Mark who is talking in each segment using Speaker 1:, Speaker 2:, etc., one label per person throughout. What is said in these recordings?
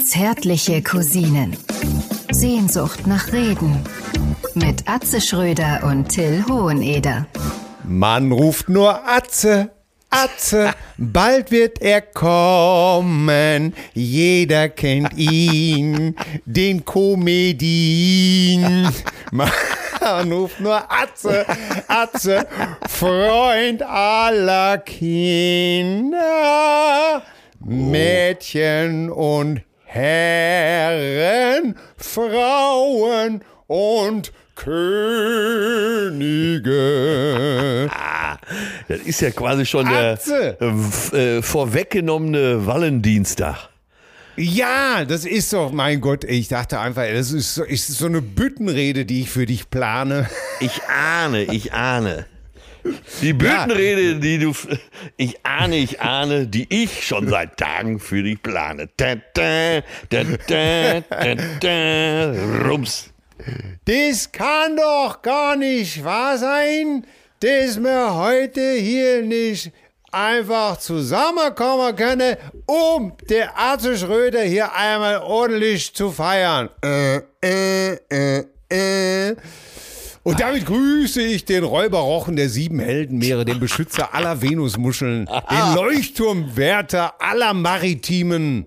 Speaker 1: Zärtliche Cousinen. Sehnsucht nach Reden. Mit Atze Schröder und Till Hoheneder.
Speaker 2: Man ruft nur Atze, Atze, bald wird er kommen. Jeder kennt ihn, den Comedien. Man ruft nur Atze, Atze, Freund aller Kinder. Mädchen und Herren, Frauen und Könige.
Speaker 3: Das ist ja quasi schon
Speaker 2: Atze.
Speaker 3: der äh, vorweggenommene Wallendienstag.
Speaker 2: Ja, das ist doch, mein Gott, ich dachte einfach, das ist so, ist so eine Büttenrede, die ich für dich plane.
Speaker 3: Ich ahne, ich ahne. Die Büttenrede, die du. Ich ahne, ich ahne, die ich schon seit Tagen für dich plane. Da, da, da, da, da, da, rums.
Speaker 2: Das kann doch gar nicht wahr sein, dass wir heute hier nicht einfach zusammenkommen können, um der Arzt Schröder hier einmal ordentlich zu feiern. Äh, äh, äh, äh. Und damit grüße ich den Räuberrochen der sieben Heldenmeere, den Beschützer aller Venusmuscheln, den Leuchtturmwärter aller maritimen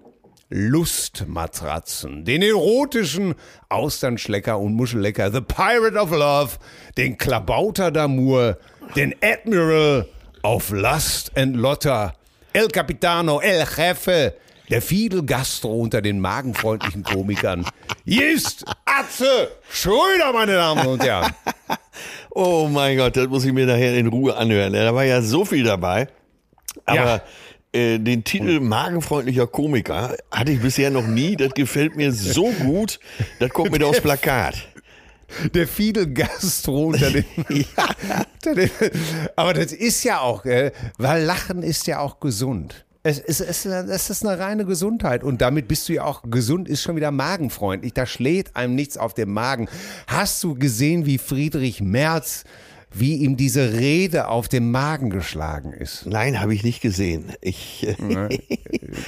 Speaker 2: Lustmatratzen, den erotischen Austernschlecker und Muschellecker, The Pirate of Love, den Klabauter d'Amour, den Admiral of Lust and Lotter, El Capitano, El Jefe, der Fidel Gastro unter den magenfreundlichen Komikern. Ist Atze Schröder, meine Damen und Herren.
Speaker 3: Oh mein Gott, das muss ich mir nachher in Ruhe anhören. Da war ja so viel dabei. Aber äh, den Titel Magenfreundlicher Komiker hatte ich bisher noch nie. Das gefällt mir so gut. Das kommt mir aufs Plakat.
Speaker 2: Der Fidel Gastro unter den, unter den. Aber das ist ja auch, äh, weil Lachen ist ja auch gesund. Es ist, es, es ist eine reine Gesundheit und damit bist du ja auch gesund, ist schon wieder magenfreundlich. Da schlägt einem nichts auf dem Magen. Hast du gesehen, wie Friedrich Merz, wie ihm diese Rede auf den Magen geschlagen ist?
Speaker 3: Nein, habe ich nicht gesehen. Ich,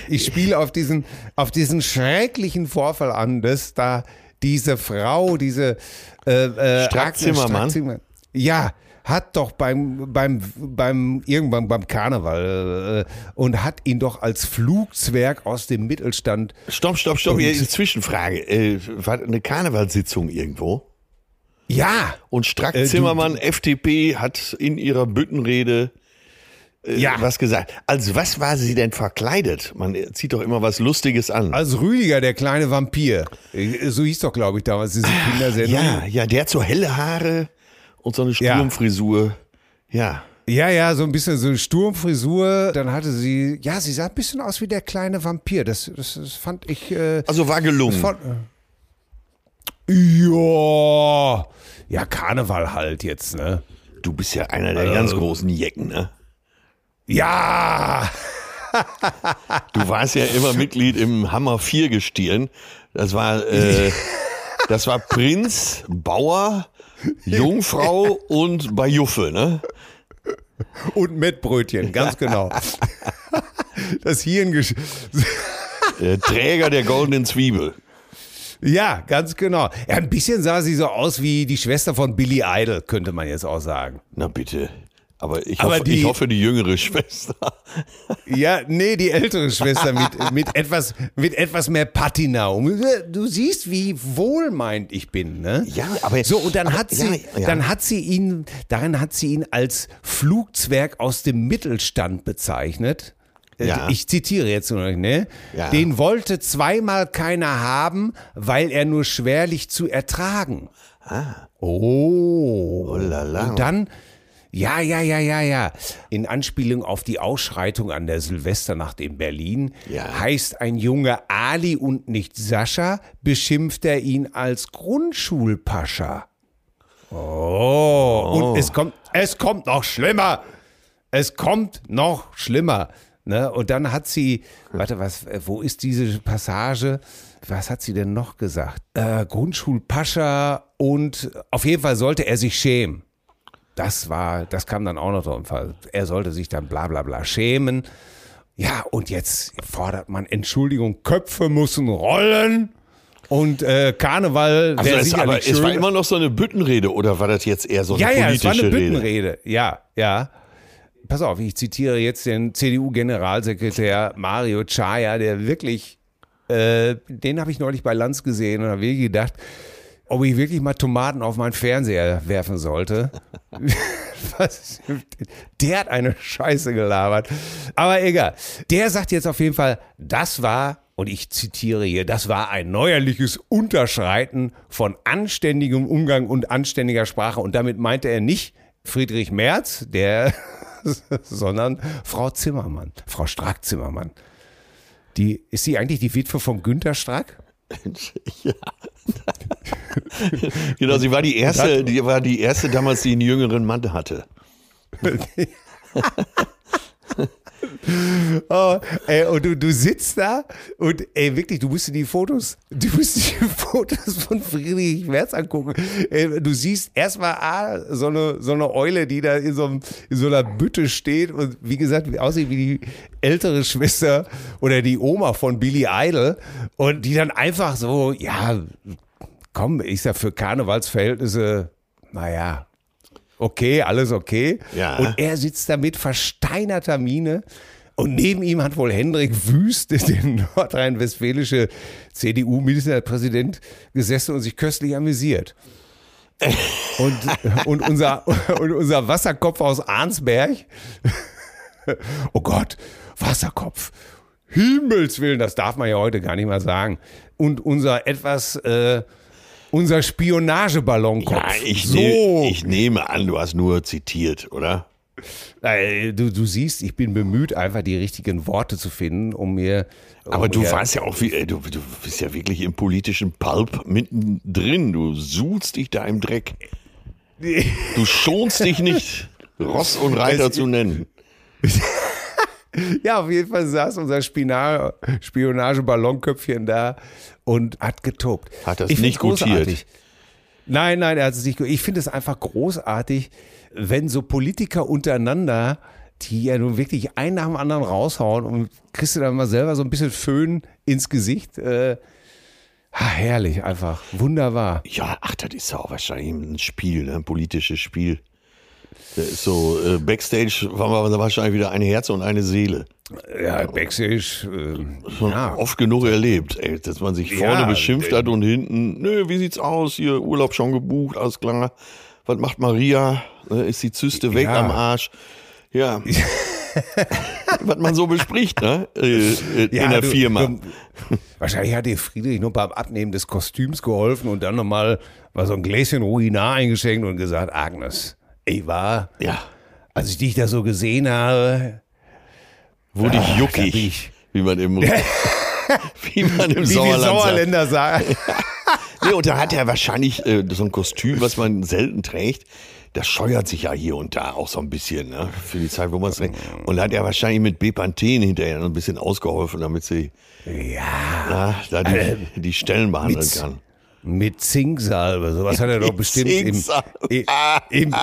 Speaker 2: Ich spiele auf diesen, auf diesen schrecklichen Vorfall an, dass da diese Frau, diese äh, äh? Agnes Strack-Zimmermann, ja, hat doch beim, beim, beim, irgendwann beim Karneval äh, und hat ihn doch als Flugzwerg aus dem Mittelstand.
Speaker 3: stopp, stopp, stopp. Hier ist Zwischenfrage. Äh, war eine Karnevalssitzung irgendwo?
Speaker 2: Ja,
Speaker 3: Und Strack
Speaker 2: Äh, du-
Speaker 3: Zimmermann, FDP, hat in ihrer Büttenrede äh,
Speaker 2: Ja.
Speaker 3: was gesagt. Als was war sie denn verkleidet? Man zieht doch immer was Lustiges an.
Speaker 2: als Rüdiger, der kleine Vampir. Äh, So hieß doch, glaube ich, damals diese Kindersendung.
Speaker 3: ja, ja, der hat so helle Haare und so eine
Speaker 2: Ja.
Speaker 3: Sturmfrisur. Ja.
Speaker 2: Ja, ja, so ein bisschen so eine Sturmfrisur. Dann hatte sie, ja, sie sah ein bisschen aus wie der kleine Vampir. Das, das, das fand ich. Äh,
Speaker 3: Also war gelungen.
Speaker 2: Von, ja, ja, Karneval halt jetzt, ne?
Speaker 3: Du bist ja einer der
Speaker 2: Also-
Speaker 3: ganz großen Jecken, ne?
Speaker 2: Ja,
Speaker 3: Du warst ja immer Mitglied im Hammer 4 Gestirn. Das war, äh, das war Prinz, Bauer, Jungfrau und Bajuffe, ne?
Speaker 2: und Mettbrötchen, ganz genau. Das Hirn.
Speaker 3: Der Träger der goldenen Zwiebel.
Speaker 2: Ja, ganz genau. Ja, ein bisschen sah sie so aus wie die Schwester von Billy Idol, könnte man jetzt auch sagen.
Speaker 3: Na bitte. Aber ich,
Speaker 2: Aber
Speaker 3: hoffe,
Speaker 2: die-
Speaker 3: ich hoffe, die jüngere Schwester.
Speaker 2: Ja, nee, die ältere Schwester mit, mit, etwas, mit etwas mehr Patina. Du siehst, wie wohlmeint ich bin, ne?
Speaker 3: Ja, aber-
Speaker 2: So, und dann
Speaker 3: aber-
Speaker 2: hat sie,
Speaker 3: ja, ja.
Speaker 2: dann hat sie ihn, darin hat sie ihn als Flugzwerg aus dem Mittelstand bezeichnet. Äh,
Speaker 3: Ja.
Speaker 2: Ich zitiere jetzt nur, ne?
Speaker 3: Ja.
Speaker 2: Den wollte zweimal keiner haben, weil er nur schwerlich zu ertragen. Oh.
Speaker 3: Oh la la.
Speaker 2: Und dann, ja, ja, ja, ja, ja. In Anspielung auf die Ausschreitung an der Silvesternacht in Berlin
Speaker 3: Ja.
Speaker 2: heißt ein Junge Ali und nicht Sascha, beschimpft er ihn als Grundschulpascha. Oh, und es kommt, es kommt noch schlimmer. Es kommt noch schlimmer. Ne? Und dann hat sie, warte, was, wo ist diese Passage? Was hat sie denn noch gesagt? Äh, Grundschulpascha und auf jeden Fall sollte er sich schämen. Das war, das kam dann auch noch drauf. Er sollte sich dann bla bla bla schämen. Ja, und jetzt fordert man Entschuldigung, Köpfe müssen rollen. Und äh, Karneval
Speaker 3: Also
Speaker 2: wäre
Speaker 3: es, aber
Speaker 2: sicherlich
Speaker 3: es war
Speaker 2: schön.
Speaker 3: immer noch so eine Büttenrede oder war das jetzt eher so eine
Speaker 2: ja, ja, es
Speaker 3: politische
Speaker 2: war eine
Speaker 3: Rede?
Speaker 2: Büttenrede. Ja, ja. Pass auf, ich zitiere jetzt den CDU-Generalsekretär Mario Chaya, der wirklich, äh, den habe ich neulich bei Lanz gesehen und habe wirklich gedacht, ob ich wirklich mal Tomaten auf meinen Fernseher werfen sollte. Was? Der hat eine Scheiße gelabert. Aber egal. Der sagt jetzt auf jeden Fall, das war, und ich zitiere hier, das war ein neuerliches Unterschreiten von anständigem Umgang und anständiger Sprache. Und damit meinte er nicht Friedrich Merz, der, sondern Frau Zimmermann, Frau Strack-Zimmermann. Die, ist sie eigentlich die Witwe von Günter Strack?
Speaker 3: Genau, sie war die erste, die war die erste damals, die einen jüngeren Mann hatte.
Speaker 2: Oh, ey, und du, du sitzt da und ey, wirklich, du musst dir die Fotos, du musst dir die Fotos von Friedrich Merz angucken. Ey, du siehst erstmal ah, so eine, so eine Eule, die da in so, in so einer Bütte steht und wie gesagt, aussieht wie die ältere Schwester oder die Oma von Billy Idol und die dann einfach so, ja, komm, ist ja für Karnevalsverhältnisse, naja, okay, alles okay.
Speaker 3: Ja.
Speaker 2: Und er sitzt da mit versteinerter Miene. Und neben ihm hat wohl Hendrik Wüst, der nordrhein-westfälische CDU-Ministerpräsident, gesessen und sich köstlich amüsiert. Und, und, unser, und unser Wasserkopf aus Arnsberg, oh Gott, Wasserkopf, Himmels Willen, das darf man ja heute gar nicht mehr sagen. Und unser etwas, äh, unser Spionageballonkopf.
Speaker 3: Ja, ich,
Speaker 2: so.
Speaker 3: ne, ich nehme an, du hast nur zitiert, oder?
Speaker 2: Äh, Du, du siehst, ich bin bemüht, einfach die richtigen Worte zu finden, um mir.
Speaker 3: Aber
Speaker 2: um
Speaker 3: du
Speaker 2: mir-
Speaker 3: warst ja auch, wie, äh, du, du bist ja wirklich im politischen Pulp mittendrin. Du suchst dich da im Dreck. Du schonst dich nicht, Ross und Reiter zu nennen.
Speaker 2: Ja, auf jeden Fall saß unser Spina- Spionage-Ballonköpfchen da und hat getobt.
Speaker 3: Hat das
Speaker 2: Ich
Speaker 3: nicht gutiert?
Speaker 2: Nein, nein, er hat es nicht. ge- Ich finde es einfach großartig, wenn so Politiker untereinander, die ja nun wirklich einen nach dem anderen raushauen und kriegst du dann mal selber so ein bisschen Föhn ins Gesicht. Äh, ah, herrlich, einfach. Wunderbar.
Speaker 3: Ja, ach, das ist ja auch wahrscheinlich ein Spiel, ne? ein politisches Spiel. Das ist so, äh, Backstage war mal wahrscheinlich wieder ein Herz und eine Seele.
Speaker 2: Ja, Backstage. Äh,
Speaker 3: Schon
Speaker 2: ja.
Speaker 3: oft genug erlebt, ey, dass man sich vorne
Speaker 2: Ja,
Speaker 3: beschimpft
Speaker 2: äh,
Speaker 3: hat und hinten, nö, wie sieht's aus? Hier, Urlaub schon gebucht, alles klar. Was macht Maria? Äh, Ist die Zyste weg
Speaker 2: Ja.
Speaker 3: am Arsch? Ja. Was man so bespricht, ne? Äh, äh, in der
Speaker 2: du-
Speaker 3: Firma.
Speaker 2: du- wahrscheinlich hat dir Friedrich nur beim Abnehmen des Kostüms geholfen und dann nochmal mal so ein Gläschen Ruinar eingeschenkt und gesagt, Agnes, ich war,
Speaker 3: ja.
Speaker 2: als ich dich da so gesehen habe,
Speaker 3: Wurde
Speaker 2: Ah,
Speaker 3: ich
Speaker 2: bin
Speaker 3: juckig,
Speaker 2: ich-
Speaker 3: wie man im, wie man im
Speaker 2: wie die
Speaker 3: Sauerland sagt.
Speaker 2: Sauerländer sagen.
Speaker 3: Nee, und da hat er wahrscheinlich äh, so ein Kostüm, was man selten trägt. Das scheuert sich ja hier und da auch so ein bisschen, ne? Für die Zeit, wo man es trägt. Und da hat er wahrscheinlich mit Bepanthen hinterher noch ein bisschen ausgeholfen, damit sie
Speaker 2: Ja,
Speaker 3: ja, da die, die Stellen behandeln
Speaker 2: Mit-
Speaker 3: kann.
Speaker 2: Mit Zinksalbe, sowas hat er doch bestimmt im, im, im,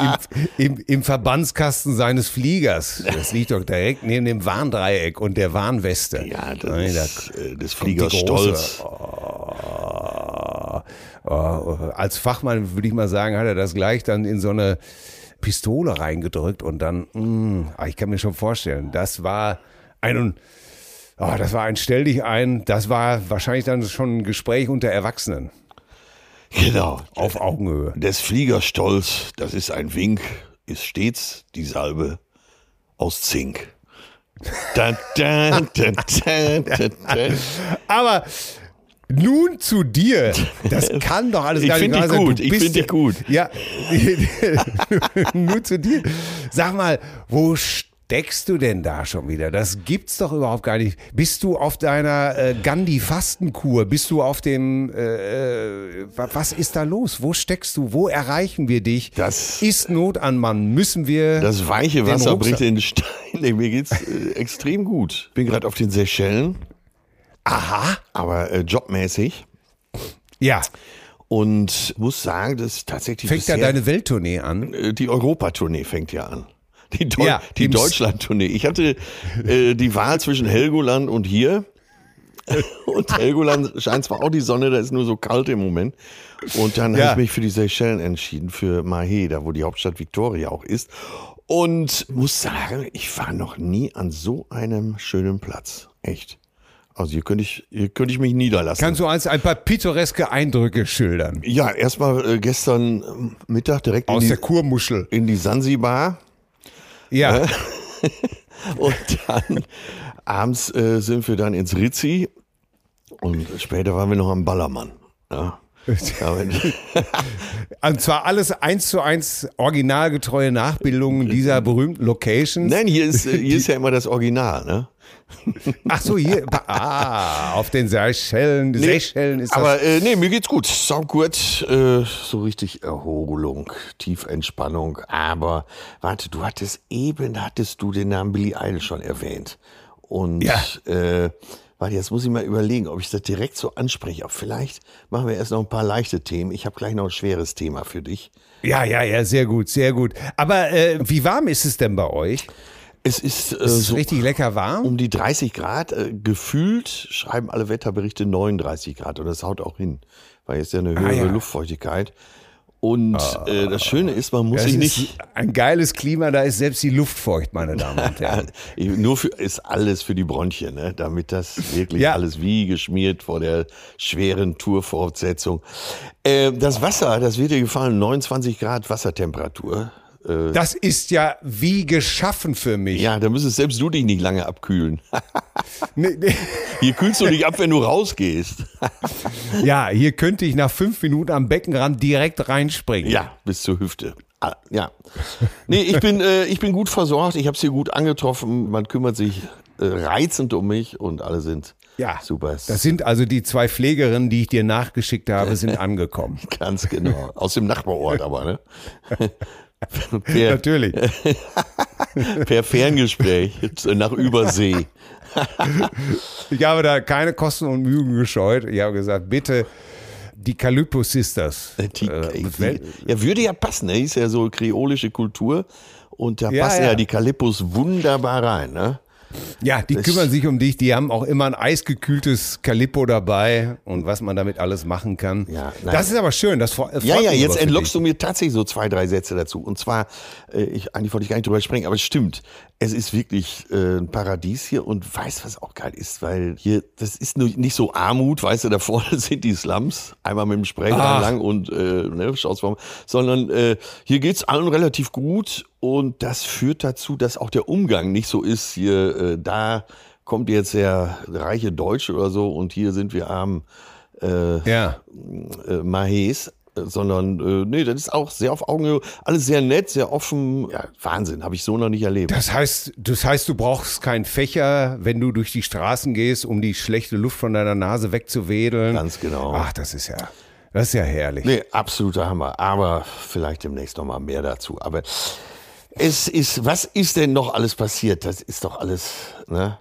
Speaker 2: im, im, Verbandskasten seines Fliegers. Das liegt doch direkt neben dem Warndreieck und der Warnweste.
Speaker 3: Ja, das
Speaker 2: Nein, da
Speaker 3: ist des
Speaker 2: kommt die
Speaker 3: Fliegers Stolz.
Speaker 2: Oh, oh, als Fachmann würde ich mal sagen, hat er das gleich dann in so eine Pistole reingedrückt und dann, mh, ah, ich kann mir schon vorstellen, das war ein, oh, das war ein Stell dich ein, das war wahrscheinlich dann schon ein Gespräch unter Erwachsenen
Speaker 3: Genau.
Speaker 2: auf Augenhöhe.
Speaker 3: Des Fliegers Stolz, das ist ein Wink, ist stets die Salbe aus Zink. Da, da, da.
Speaker 2: Aber nun zu dir. Das kann doch alles
Speaker 3: Ich
Speaker 2: gar nicht wahr
Speaker 3: dich
Speaker 2: sein.
Speaker 3: gut, ich
Speaker 2: bist
Speaker 3: find dich gut.
Speaker 2: Ja, nun zu dir. Sag mal, wo steckst du denn da schon wieder? Das gibt's doch überhaupt gar nicht. Bist du auf deiner äh, Gandhi-Fastenkur? Bist du auf dem, äh, äh, wa- was ist da los? Wo steckst du? Wo erreichen wir dich?
Speaker 3: Das-
Speaker 2: ist Not an Mann. Müssen wir
Speaker 3: Das weiche Wasser
Speaker 2: Rucksack-
Speaker 3: bringt den Stein. Nee, mir geht's äh, extrem gut. Bin gerade auf den Seychellen,
Speaker 2: Aha.
Speaker 3: aber äh, jobmäßig.
Speaker 2: Ja.
Speaker 3: Und muss sagen, das ist tatsächlich
Speaker 2: Fängt
Speaker 3: bisher,
Speaker 2: deine Welttournee an?
Speaker 3: äh, die Europatournee fängt ja an. Die, Deu
Speaker 2: Ja,
Speaker 3: die Deutschland-Tournee. Ich hatte äh, die Wahl zwischen Helgoland und hier. Und Helgoland scheint zwar auch die Sonne, da ist nur so kalt im Moment. Und dann
Speaker 2: Ja.
Speaker 3: habe ich mich für die Seychellen entschieden, für Mahé, da wo die Hauptstadt Victoria auch ist. Und muss sagen, ich war noch nie an so einem schönen Platz. Echt. Also hier könnte ich, hier könnte ich mich niederlassen.
Speaker 2: Kannst du uns ein paar pittoreske Eindrücke schildern?
Speaker 3: ja, erstmal äh, gestern Mittag direkt
Speaker 2: Aus der
Speaker 3: die,
Speaker 2: Kurmuschel.
Speaker 3: in die Sansibar.
Speaker 2: Ja.
Speaker 3: Und dann abends äh, sind wir dann ins Rizzi und später waren wir noch am Ballermann. Ja. Aber-
Speaker 2: Und zwar alles eins zu eins originalgetreue Nachbildungen dieser berühmten Locations.
Speaker 3: Nein, hier ist, äh, hier ist ja immer das Original, ne?
Speaker 2: Ach so, hier. Ah, auf den Seychellen. Seychellen ist das.
Speaker 3: Aber äh, nee, mir geht's gut. Saugurt, äh, so richtig Erholung, Tiefentspannung. Aber warte, du hattest eben, hattest du den Namen Billy Idol schon erwähnt. Und
Speaker 2: Ja.
Speaker 3: äh, warte, jetzt muss ich mal überlegen, ob ich das direkt so anspreche. Aber vielleicht machen wir erst noch ein paar leichte Themen. Ich habe gleich noch ein schweres Thema für dich.
Speaker 2: Ja, ja, ja, sehr gut, sehr gut. Aber äh, wie warm ist es denn bei euch?
Speaker 3: Es ist, äh,
Speaker 2: Ist es
Speaker 3: so
Speaker 2: richtig lecker warm?
Speaker 3: um die 30 Grad. Äh, gefühlt schreiben alle Wetterberichte 39 Grad und das haut auch hin, weil jetzt ja eine höhere
Speaker 2: Ah, ja.
Speaker 3: Luftfeuchtigkeit. Und äh, das Schöne ist, man muss sich
Speaker 2: ist
Speaker 3: nicht.
Speaker 2: ein geiles Klima, da ist selbst die Luft feucht, meine Damen und Herren.
Speaker 3: Nur für, ist alles für die Bronchien, ne? damit das wirklich
Speaker 2: Ja.
Speaker 3: alles wie geschmiert vor der schweren Tourfortsetzung. Äh, das Wasser, das wird dir gefallen, 29 Grad Wassertemperatur. Äh,
Speaker 2: Das ist ja wie geschaffen für mich.
Speaker 3: ja, da müsstest selbst du dich nicht lange abkühlen.
Speaker 2: Nee, nee.
Speaker 3: Hier kühlst du dich ab, wenn du rausgehst.
Speaker 2: Ja, hier könnte ich nach fünf Minuten am Beckenrand direkt reinspringen.
Speaker 3: Ja, bis zur Hüfte. Ah, Ja. Nee, ich bin, äh, ich bin gut versorgt. Ich habe es hier gut angetroffen. Man kümmert sich äh, reizend um mich und alle sind
Speaker 2: Ja,
Speaker 3: super.
Speaker 2: Das sind also die zwei Pflegerinnen, die ich dir nachgeschickt habe, sind angekommen.
Speaker 3: Ganz genau. Aus dem Nachbarort aber, ne? Per,
Speaker 2: Natürlich.
Speaker 3: per Ferngespräch nach Übersee.
Speaker 2: Ich habe da keine Kosten und Mühen gescheut. Ich habe gesagt, bitte die Calypso Sisters.
Speaker 3: Die,
Speaker 2: äh,
Speaker 3: die,
Speaker 2: wel-
Speaker 3: ja, würde ja passen, ne? Ist ja so kreolische Kultur. Und da
Speaker 2: Ja,
Speaker 3: passen ja.
Speaker 2: ja.
Speaker 3: die Kalippos wunderbar rein, ne?
Speaker 2: Ja, die kümmern sich um dich. Die haben auch immer ein eisgekühltes Calippo dabei und was man damit alles machen kann.
Speaker 3: Ja, nein.
Speaker 2: das ist aber schön. Das
Speaker 3: Ja, ja, jetzt entlockst du mir tatsächlich so zwei, drei Sätze dazu. Und zwar, äh, ich, eigentlich wollte ich gar nicht drüber sprechen, aber es stimmt. Es ist wirklich äh, ein Paradies hier und weißt, was auch geil ist, weil hier, das ist nur nicht so Armut, weißt du, da vorne sind die Slums, einmal mit dem Spray
Speaker 2: Ach.
Speaker 3: lang und äh, ne, schaust mal, sondern äh, hier geht's allen relativ gut und das führt dazu, dass auch der Umgang nicht so ist, hier, äh, da kommt jetzt der reiche Deutsche oder so und hier sind wir arm
Speaker 2: Ja.
Speaker 3: äh, Mahés, äh, sondern äh, nee, das ist auch sehr auf Augenhöhe, alles sehr nett, sehr offen. Ja, Wahnsinn, habe ich so noch nicht erlebt.
Speaker 2: Das heißt, das heißt, du brauchst keinen Fächer, wenn du durch die Straßen gehst, um die schlechte Luft von deiner Nase wegzuwedeln.
Speaker 3: Ganz genau.
Speaker 2: Ach, das ist ja, das ist ja herrlich.
Speaker 3: Nee, absoluter Hammer. Aber vielleicht demnächst noch mal mehr dazu. Aber es ist, was ist denn noch alles passiert? Das ist doch alles, ne?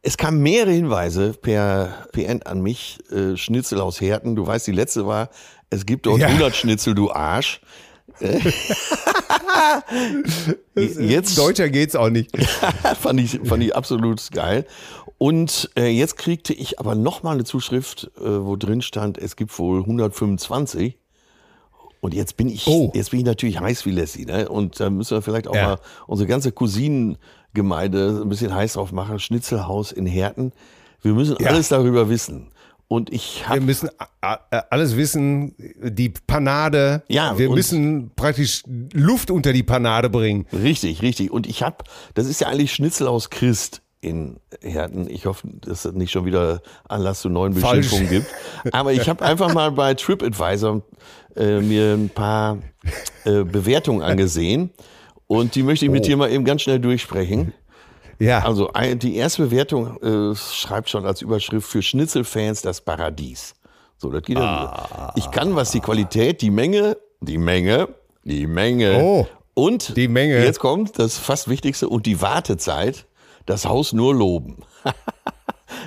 Speaker 3: Es kamen mehrere Hinweise per PN an mich, äh, Schnitzel aus Herten. Du weißt, die letzte war, es gibt dort
Speaker 2: Ja.
Speaker 3: 100 Schnitzel, du Arsch. Jetzt
Speaker 2: Deutscher geht's auch nicht.
Speaker 3: fand, ich, fand ich absolut geil. Und äh, jetzt kriegte ich aber noch mal eine Zuschrift, äh, wo drin stand, es gibt wohl 125. Und jetzt bin ich,
Speaker 2: Oh.
Speaker 3: jetzt bin ich natürlich heiß wie Lassie, ne? Und da müssen wir vielleicht auch
Speaker 2: Ja.
Speaker 3: mal unsere ganze Cousinengemeinde ein bisschen heiß drauf machen. Schnitzelhaus in Herten. Wir müssen
Speaker 2: Ja.
Speaker 3: alles darüber wissen. Und ich
Speaker 2: Wir
Speaker 3: habe
Speaker 2: müssen alles wissen, die Panade.
Speaker 3: Ja,
Speaker 2: wir müssen praktisch Luft unter die Panade bringen.
Speaker 3: Richtig, richtig. Und ich habe, das ist ja eigentlich Schnitzel aus Christ in Herten. Ich hoffe, dass es nicht schon wieder Anlass zu neuen. Beschimpfungen gibt. Aber ich habe einfach mal bei TripAdvisor äh, mir ein paar äh, Bewertungen angesehen. Und die möchte ich mit dir mal eben ganz schnell durchsprechen.
Speaker 2: Ja.
Speaker 3: Also die erste Bewertung äh, schreibt schon als Überschrift für Schnitzelfans das Paradies. So, das geht ja. Ich kann, was die Qualität, die Menge, die Menge, die Menge
Speaker 2: Oh,
Speaker 3: und
Speaker 2: die Menge.
Speaker 3: Jetzt kommt das fast Wichtigste und die Wartezeit, das Haus nur loben.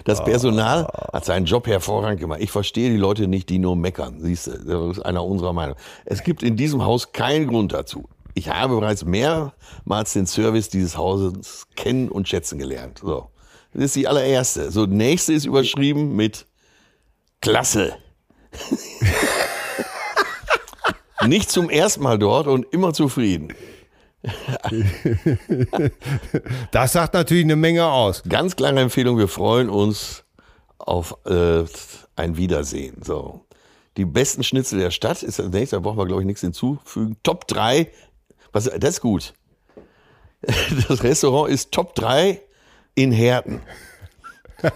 Speaker 3: Das Personal hat seinen Job hervorragend gemacht. Ich verstehe die Leute nicht, die nur meckern. Siehst du, das ist einer unserer Meinung. Es gibt in diesem Haus keinen Grund dazu. Ich habe bereits mehrmals den Service dieses Hauses kennen und schätzen gelernt. So. Das ist die allererste. So, nächste ist überschrieben mit Klasse. Nicht zum ersten Mal dort und immer zufrieden.
Speaker 2: Das sagt natürlich eine Menge aus.
Speaker 3: Ganz klare Empfehlung, wir freuen uns auf äh, ein Wiedersehen. So. Die besten Schnitzel der Stadt ist das nächste, da brauchen wir, glaube ich, nichts hinzufügen. Top 3, was, das ist gut. Das Restaurant ist Top 3 in Herten.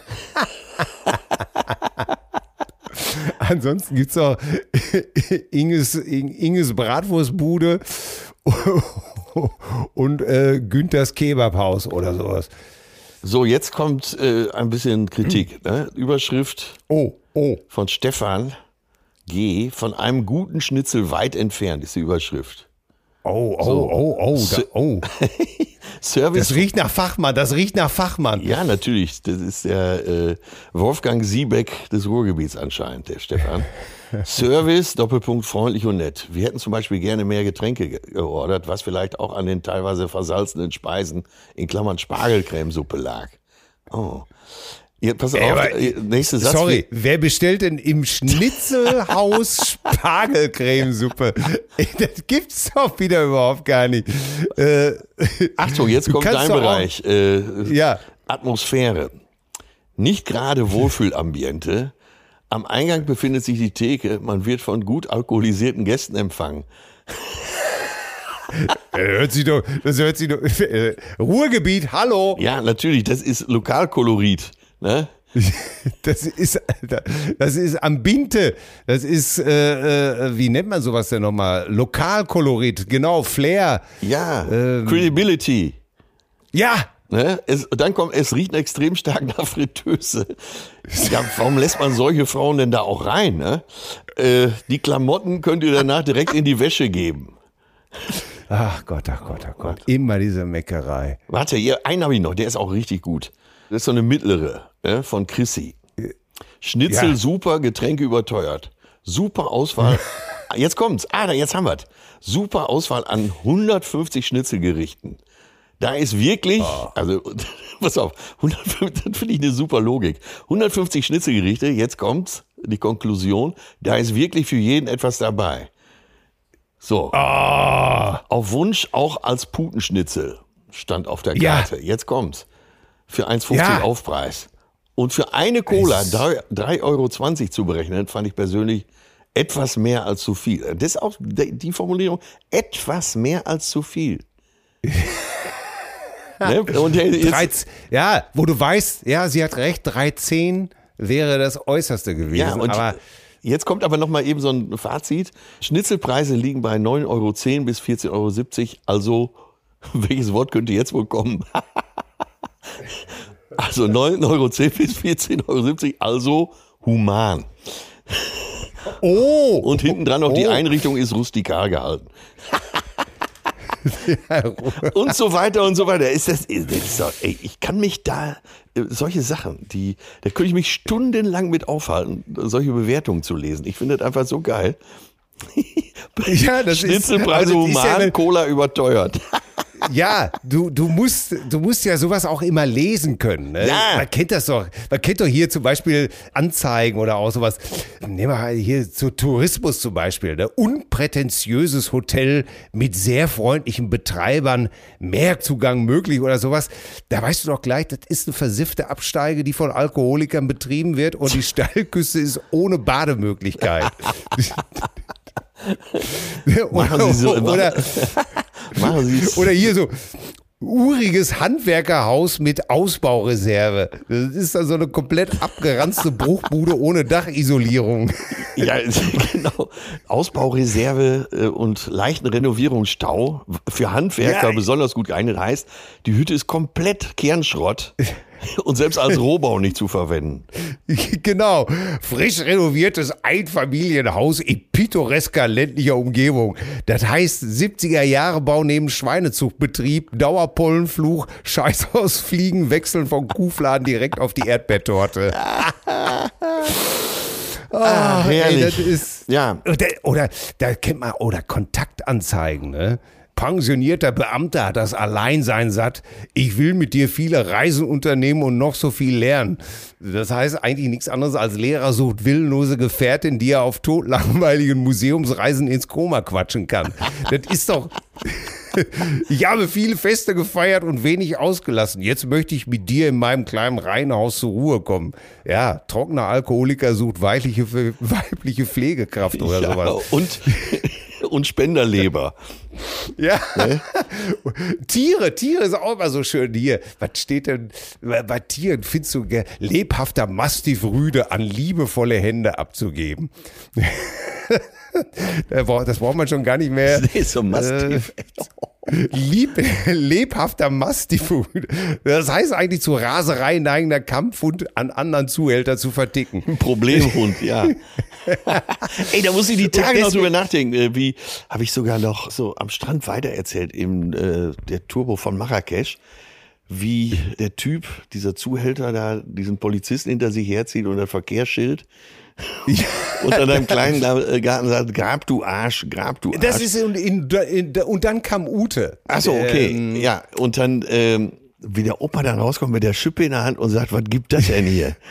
Speaker 2: Ansonsten gibt es auch Inges, Inges Bratwurstbude und äh, Günthers Kebabhaus oder sowas.
Speaker 3: So, jetzt kommt äh, ein bisschen Kritik. Ne? Überschrift
Speaker 2: Oh, oh.
Speaker 3: von Stefan G. Von einem guten Schnitzel weit entfernt ist die Überschrift.
Speaker 2: Oh, oh, oh, oh, da, oh.
Speaker 3: Service.
Speaker 2: Das riecht nach Fachmann, das riecht nach Fachmann.
Speaker 3: ja, natürlich. Das ist der äh, Wolfgang Siebeck des Ruhrgebiets anscheinend, der Stefan. Service, Doppelpunkt, freundlich und nett. Wir hätten zum Beispiel gerne mehr Getränke ge- geordert, was vielleicht auch an den teilweise versalzenen Speisen in Klammern Spargelcremesuppe lag. Oh. Ja, pass auf,
Speaker 2: aber-
Speaker 3: äh, nächster Satz.
Speaker 2: Sorry, wer bestellt denn im Schnitzelhaus Spargelcremesuppe? Ey, Das gibt's doch wieder überhaupt gar nicht. Äh,
Speaker 3: Achtung, jetzt kommt dein
Speaker 2: doch auch-
Speaker 3: Bereich. Äh,
Speaker 2: ja,
Speaker 3: Atmosphäre. Nicht gerade Wohlfühlambiente. Am Eingang befindet sich die Theke. Man wird von gut alkoholisierten Gästen empfangen.
Speaker 2: das hört sich doch, das hört sich doch, äh, Ruhrgebiet, hallo.
Speaker 3: Ja, natürlich, das ist Lokalkolorit. Ne?
Speaker 2: Das ist, das ist Ambinte. Das ist, äh, äh, wie nennt man sowas denn nochmal? Lokalkolorit, genau, Flair.
Speaker 3: Ja,
Speaker 2: Ähm.
Speaker 3: Credibility.
Speaker 2: Ja,
Speaker 3: Ne? Es, dann kommt, es riecht extrem stark nach Fritteuse. Ja, warum lässt man solche Frauen denn da auch rein? Ne? Äh, die Klamotten könnt ihr danach direkt in die Wäsche geben.
Speaker 2: ach Gott, ach Gott, ach Gott. Immer diese Meckerei.
Speaker 3: Warte, hier, einen habe ich noch, der ist auch richtig gut. Das ist so eine mittlere ne, von Chrissy. Schnitzel
Speaker 2: Ja.
Speaker 3: super, Getränke überteuert. Super Auswahl. jetzt kommt's. Ah, jetzt haben wir's. Super Auswahl an 150 Schnitzelgerichten. Da ist wirklich, also, pass auf, 150, das finde ich eine super Logik. 150 Schnitzelgerichte, jetzt kommt's, die Konklusion, da ist wirklich für jeden etwas dabei. So. Auf Wunsch auch als Putenschnitzel stand auf der
Speaker 2: Ja.
Speaker 3: Karte. Jetzt kommt's. Für 1,50
Speaker 2: Ja.
Speaker 3: Aufpreis. Und für eine Cola
Speaker 2: Es-
Speaker 3: 3,20 Euro zu berechnen, fand ich persönlich etwas mehr als zu viel. Das ist auch die Formulierung, etwas mehr als zu viel. ne? Und jetzt,
Speaker 2: 13, ja, wo du weißt, ja, sie hat recht, 13 wäre das Äußerste gewesen.
Speaker 3: Ja, und
Speaker 2: aber
Speaker 3: jetzt kommt aber noch mal eben so ein Fazit. Schnitzelpreise liegen bei 9,10 Euro bis 14,70 Euro. Also, welches Wort könnte jetzt wohl kommen? also 9,10 Euro bis 14,70 Euro. Also human.
Speaker 2: oh,
Speaker 3: Und hinten dran noch die
Speaker 2: Oh.
Speaker 3: Einrichtung ist rustikal gehalten. und so weiter und so weiter. Ist das, ist das doch, ey, ich kann mich da, äh, solche Sachen, die, da könnte ich mich stundenlang mit aufhalten, solche Bewertungen zu lesen. Ich finde das einfach so geil.
Speaker 2: Ja, das ist-
Speaker 3: Schnitzelpreise
Speaker 2: also das ist ja
Speaker 3: human,
Speaker 2: eine-
Speaker 3: Cola überteuert.
Speaker 2: Ja, du, du musst, du musst ja sowas auch immer lesen können. Ne?
Speaker 3: Ja.
Speaker 2: Man kennt das doch. Man kennt doch hier zum Beispiel Anzeigen oder auch sowas. Nehmen wir hier zu Tourismus zum Beispiel. Ne? Unprätentiöses Hotel mit sehr freundlichen Betreibern, Mehrzugang möglich oder sowas. Da weißt du doch gleich, das ist eine versiffte Absteige, die von Alkoholikern betrieben wird und die Steilküste ist ohne Bademöglichkeit.
Speaker 3: Machen Sie so immer.
Speaker 2: oder, oder hier so uriges Handwerkerhaus mit Ausbaureserve. Das ist dann so eine komplett abgeranzte Bruchbude ohne Dachisolierung.
Speaker 3: Ja, genau. Ausbaureserve äh, und leichten Renovierungsstau für Handwerker
Speaker 2: Ja.
Speaker 3: besonders gut geeignet heißt, die Hütte ist komplett Kernschrott und selbst als Rohbau nicht zu verwenden.
Speaker 2: genau. Frisch renoviertes Einfamilienhaus in pittoresker ländlicher Umgebung. Das heißt 70er Jahre Bau neben Schweinezuchtbetrieb, Dauerpollenfluch, Scheißhausfliegen, Wechseln von Kuhfladen direkt auf die Erdbeertorte. Ah,
Speaker 3: herrlich.
Speaker 2: Ey, das ist,
Speaker 3: Ja.
Speaker 2: Oder, oder da kennt man, oder Kontaktanzeigen, ne? Pensionierter Beamter hat das Alleinsein satt. Ich will mit dir viele Reisen unternehmen und noch so viel lernen. Das heißt eigentlich nichts anderes als Lehrer sucht willenlose Gefährtin, die er auf totlangweiligen Museumsreisen ins Koma quatschen kann. Das ist doch... Ich habe viele Feste gefeiert und wenig ausgelassen. Jetzt möchte ich mit dir in meinem kleinen Reihenhaus zur Ruhe kommen. Ja, trockener Alkoholiker sucht weibliche, weibliche Pflegekraft oder
Speaker 3: ja,
Speaker 2: sowas.
Speaker 3: Und, und Spenderleber.
Speaker 2: Ja. Tiere, Tiere ist auch immer so schön hier. Was steht denn bei Tieren? Findest du lebhafter Mastiff-Rüde an liebevolle Hände abzugeben? Das braucht- man schon gar nicht mehr.
Speaker 3: Nee, so Mastiff.
Speaker 2: Lieb, lebhafter Mastiff. Das heißt eigentlich zu Raserei neigender Kampfhund an anderen Zuhälter zu verticken.
Speaker 3: Problemhund, ja. Ey, da muss ich die Tage noch drüber nachdenken. Äh, Wie habe ich sogar noch so am Strand weitererzählt, im äh, der Turbo von Marrakesch, wie der Typ, dieser Zuhälter da, diesen Polizisten hinter sich herzieht und ein Verkehrsschild unter deinem kleinen Garten sagt, grab du Arsch, grab du Arsch.
Speaker 2: Das ist in, in, in, und dann kam Ute.
Speaker 3: Ach so, okay.
Speaker 2: Ähm,
Speaker 3: ja, und dann, ähm, wie der Opa dann rauskommt mit der Schippe in der Hand und sagt, was gibt das denn hier?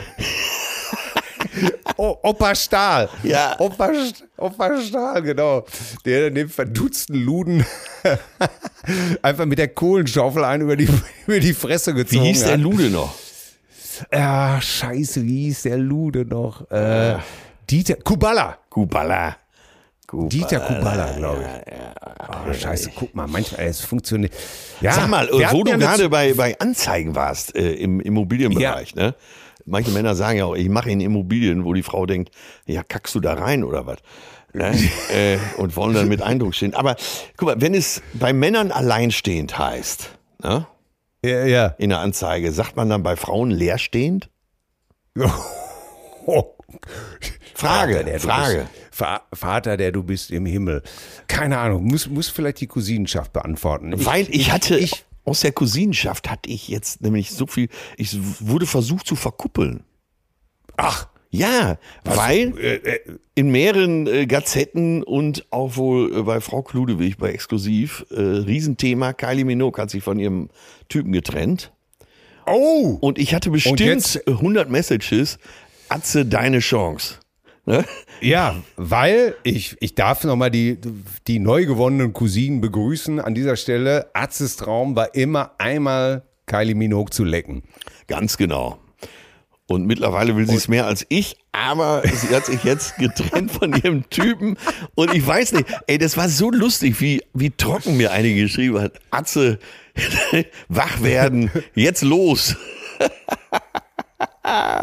Speaker 2: O- Opa Stahl.
Speaker 3: Ja.
Speaker 2: Opa, St- Opa Stahl, genau. Der dann den verdutzten Luden einfach mit der Kohlenschaufel einen über die, über die Fresse
Speaker 3: Wie
Speaker 2: gezogen
Speaker 3: hieß der
Speaker 2: hat.
Speaker 3: Lude noch?
Speaker 2: Ja, scheiße, wie hieß der Lude noch? Äh, Dieter, Kubala.
Speaker 3: Kubala. Kubala.
Speaker 2: Dieter Kubala, glaube ich. Oh, scheiße, guck mal, manchmal, es funktioniert. Ja,
Speaker 3: Sag mal, wo du
Speaker 2: ja
Speaker 3: gerade bei, bei Anzeigen warst, äh, im Immobilienbereich, ne? Manche Männer sagen ja auch, ich mache in Immobilien, wo die Frau denkt, ja, kackst du da rein oder was? Ne? äh, und wollen dann mit Eindruck stehen. Aber guck mal, wenn es bei Männern alleinstehend heißt, ne?
Speaker 2: Ja, ja.
Speaker 3: in der Anzeige, sagt man dann bei Frauen leerstehend?
Speaker 2: Oh.
Speaker 3: Frage,
Speaker 2: Vater, der du
Speaker 3: Frage.
Speaker 2: Bist, Va Vater, der du bist im Himmel. Keine Ahnung, muss, muss vielleicht die Cousinenschaft beantworten.
Speaker 3: Weil ich, hatte,
Speaker 2: ich-
Speaker 3: aus der Cousinenschaft hatte ich jetzt nämlich so viel, ich wurde versucht zu verkuppeln.
Speaker 2: Ach,
Speaker 3: Ja, weil
Speaker 2: äh, äh,
Speaker 3: in mehreren äh, Gazetten und auch wohl äh, bei Frau Kludewig bei Exklusiv, äh, Riesenthema, Kylie Minogue hat sich von ihrem Typen getrennt.
Speaker 2: oh,
Speaker 3: Und ich hatte bestimmt
Speaker 2: jetzt-
Speaker 3: 100 Messages, Atze, deine Chance. Ne?
Speaker 2: ja, weil ich, ich darf nochmal die, die neu gewonnenen Cousinen begrüßen. An dieser Stelle, Atzes Traum war immer einmal Kylie Minogue zu lecken.
Speaker 3: Ganz genau. Und mittlerweile will sie es mehr als ich, aber sie hat sich jetzt getrennt von ihrem Typen. Und ich weiß nicht, ey, das war so lustig, wie, wie trocken mir einige geschrieben hat. Atze, wach werden, jetzt los.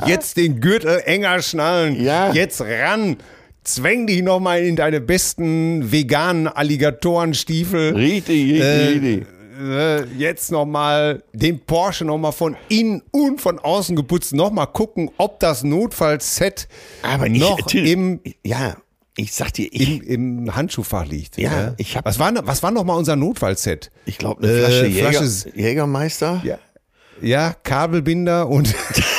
Speaker 2: Jetzt den Gürtel enger schnallen.
Speaker 3: Ja.
Speaker 2: Jetzt ran. Zwäng dich nochmal in deine besten veganen Alligatorenstiefel.
Speaker 3: Richtig, richtig,
Speaker 2: Äh,
Speaker 3: richtig.
Speaker 2: Äh, jetzt nochmal den Porsche nochmal von innen und von außen geputzt. Nochmal gucken, ob das Notfallset
Speaker 3: Aber
Speaker 2: noch
Speaker 3: ich, Till,
Speaker 2: im,
Speaker 3: ja, ich sag dir, ich,
Speaker 2: im, im Handschuhfach liegt.
Speaker 3: Ja, ich hab-
Speaker 2: was war, was war nochmal unser Notfallset?
Speaker 3: ich glaube, eine Flasche,
Speaker 2: Äh,
Speaker 3: Jäger,
Speaker 2: Flasche-
Speaker 3: Jägermeister.
Speaker 2: Ja. Ja, Kabelbinder und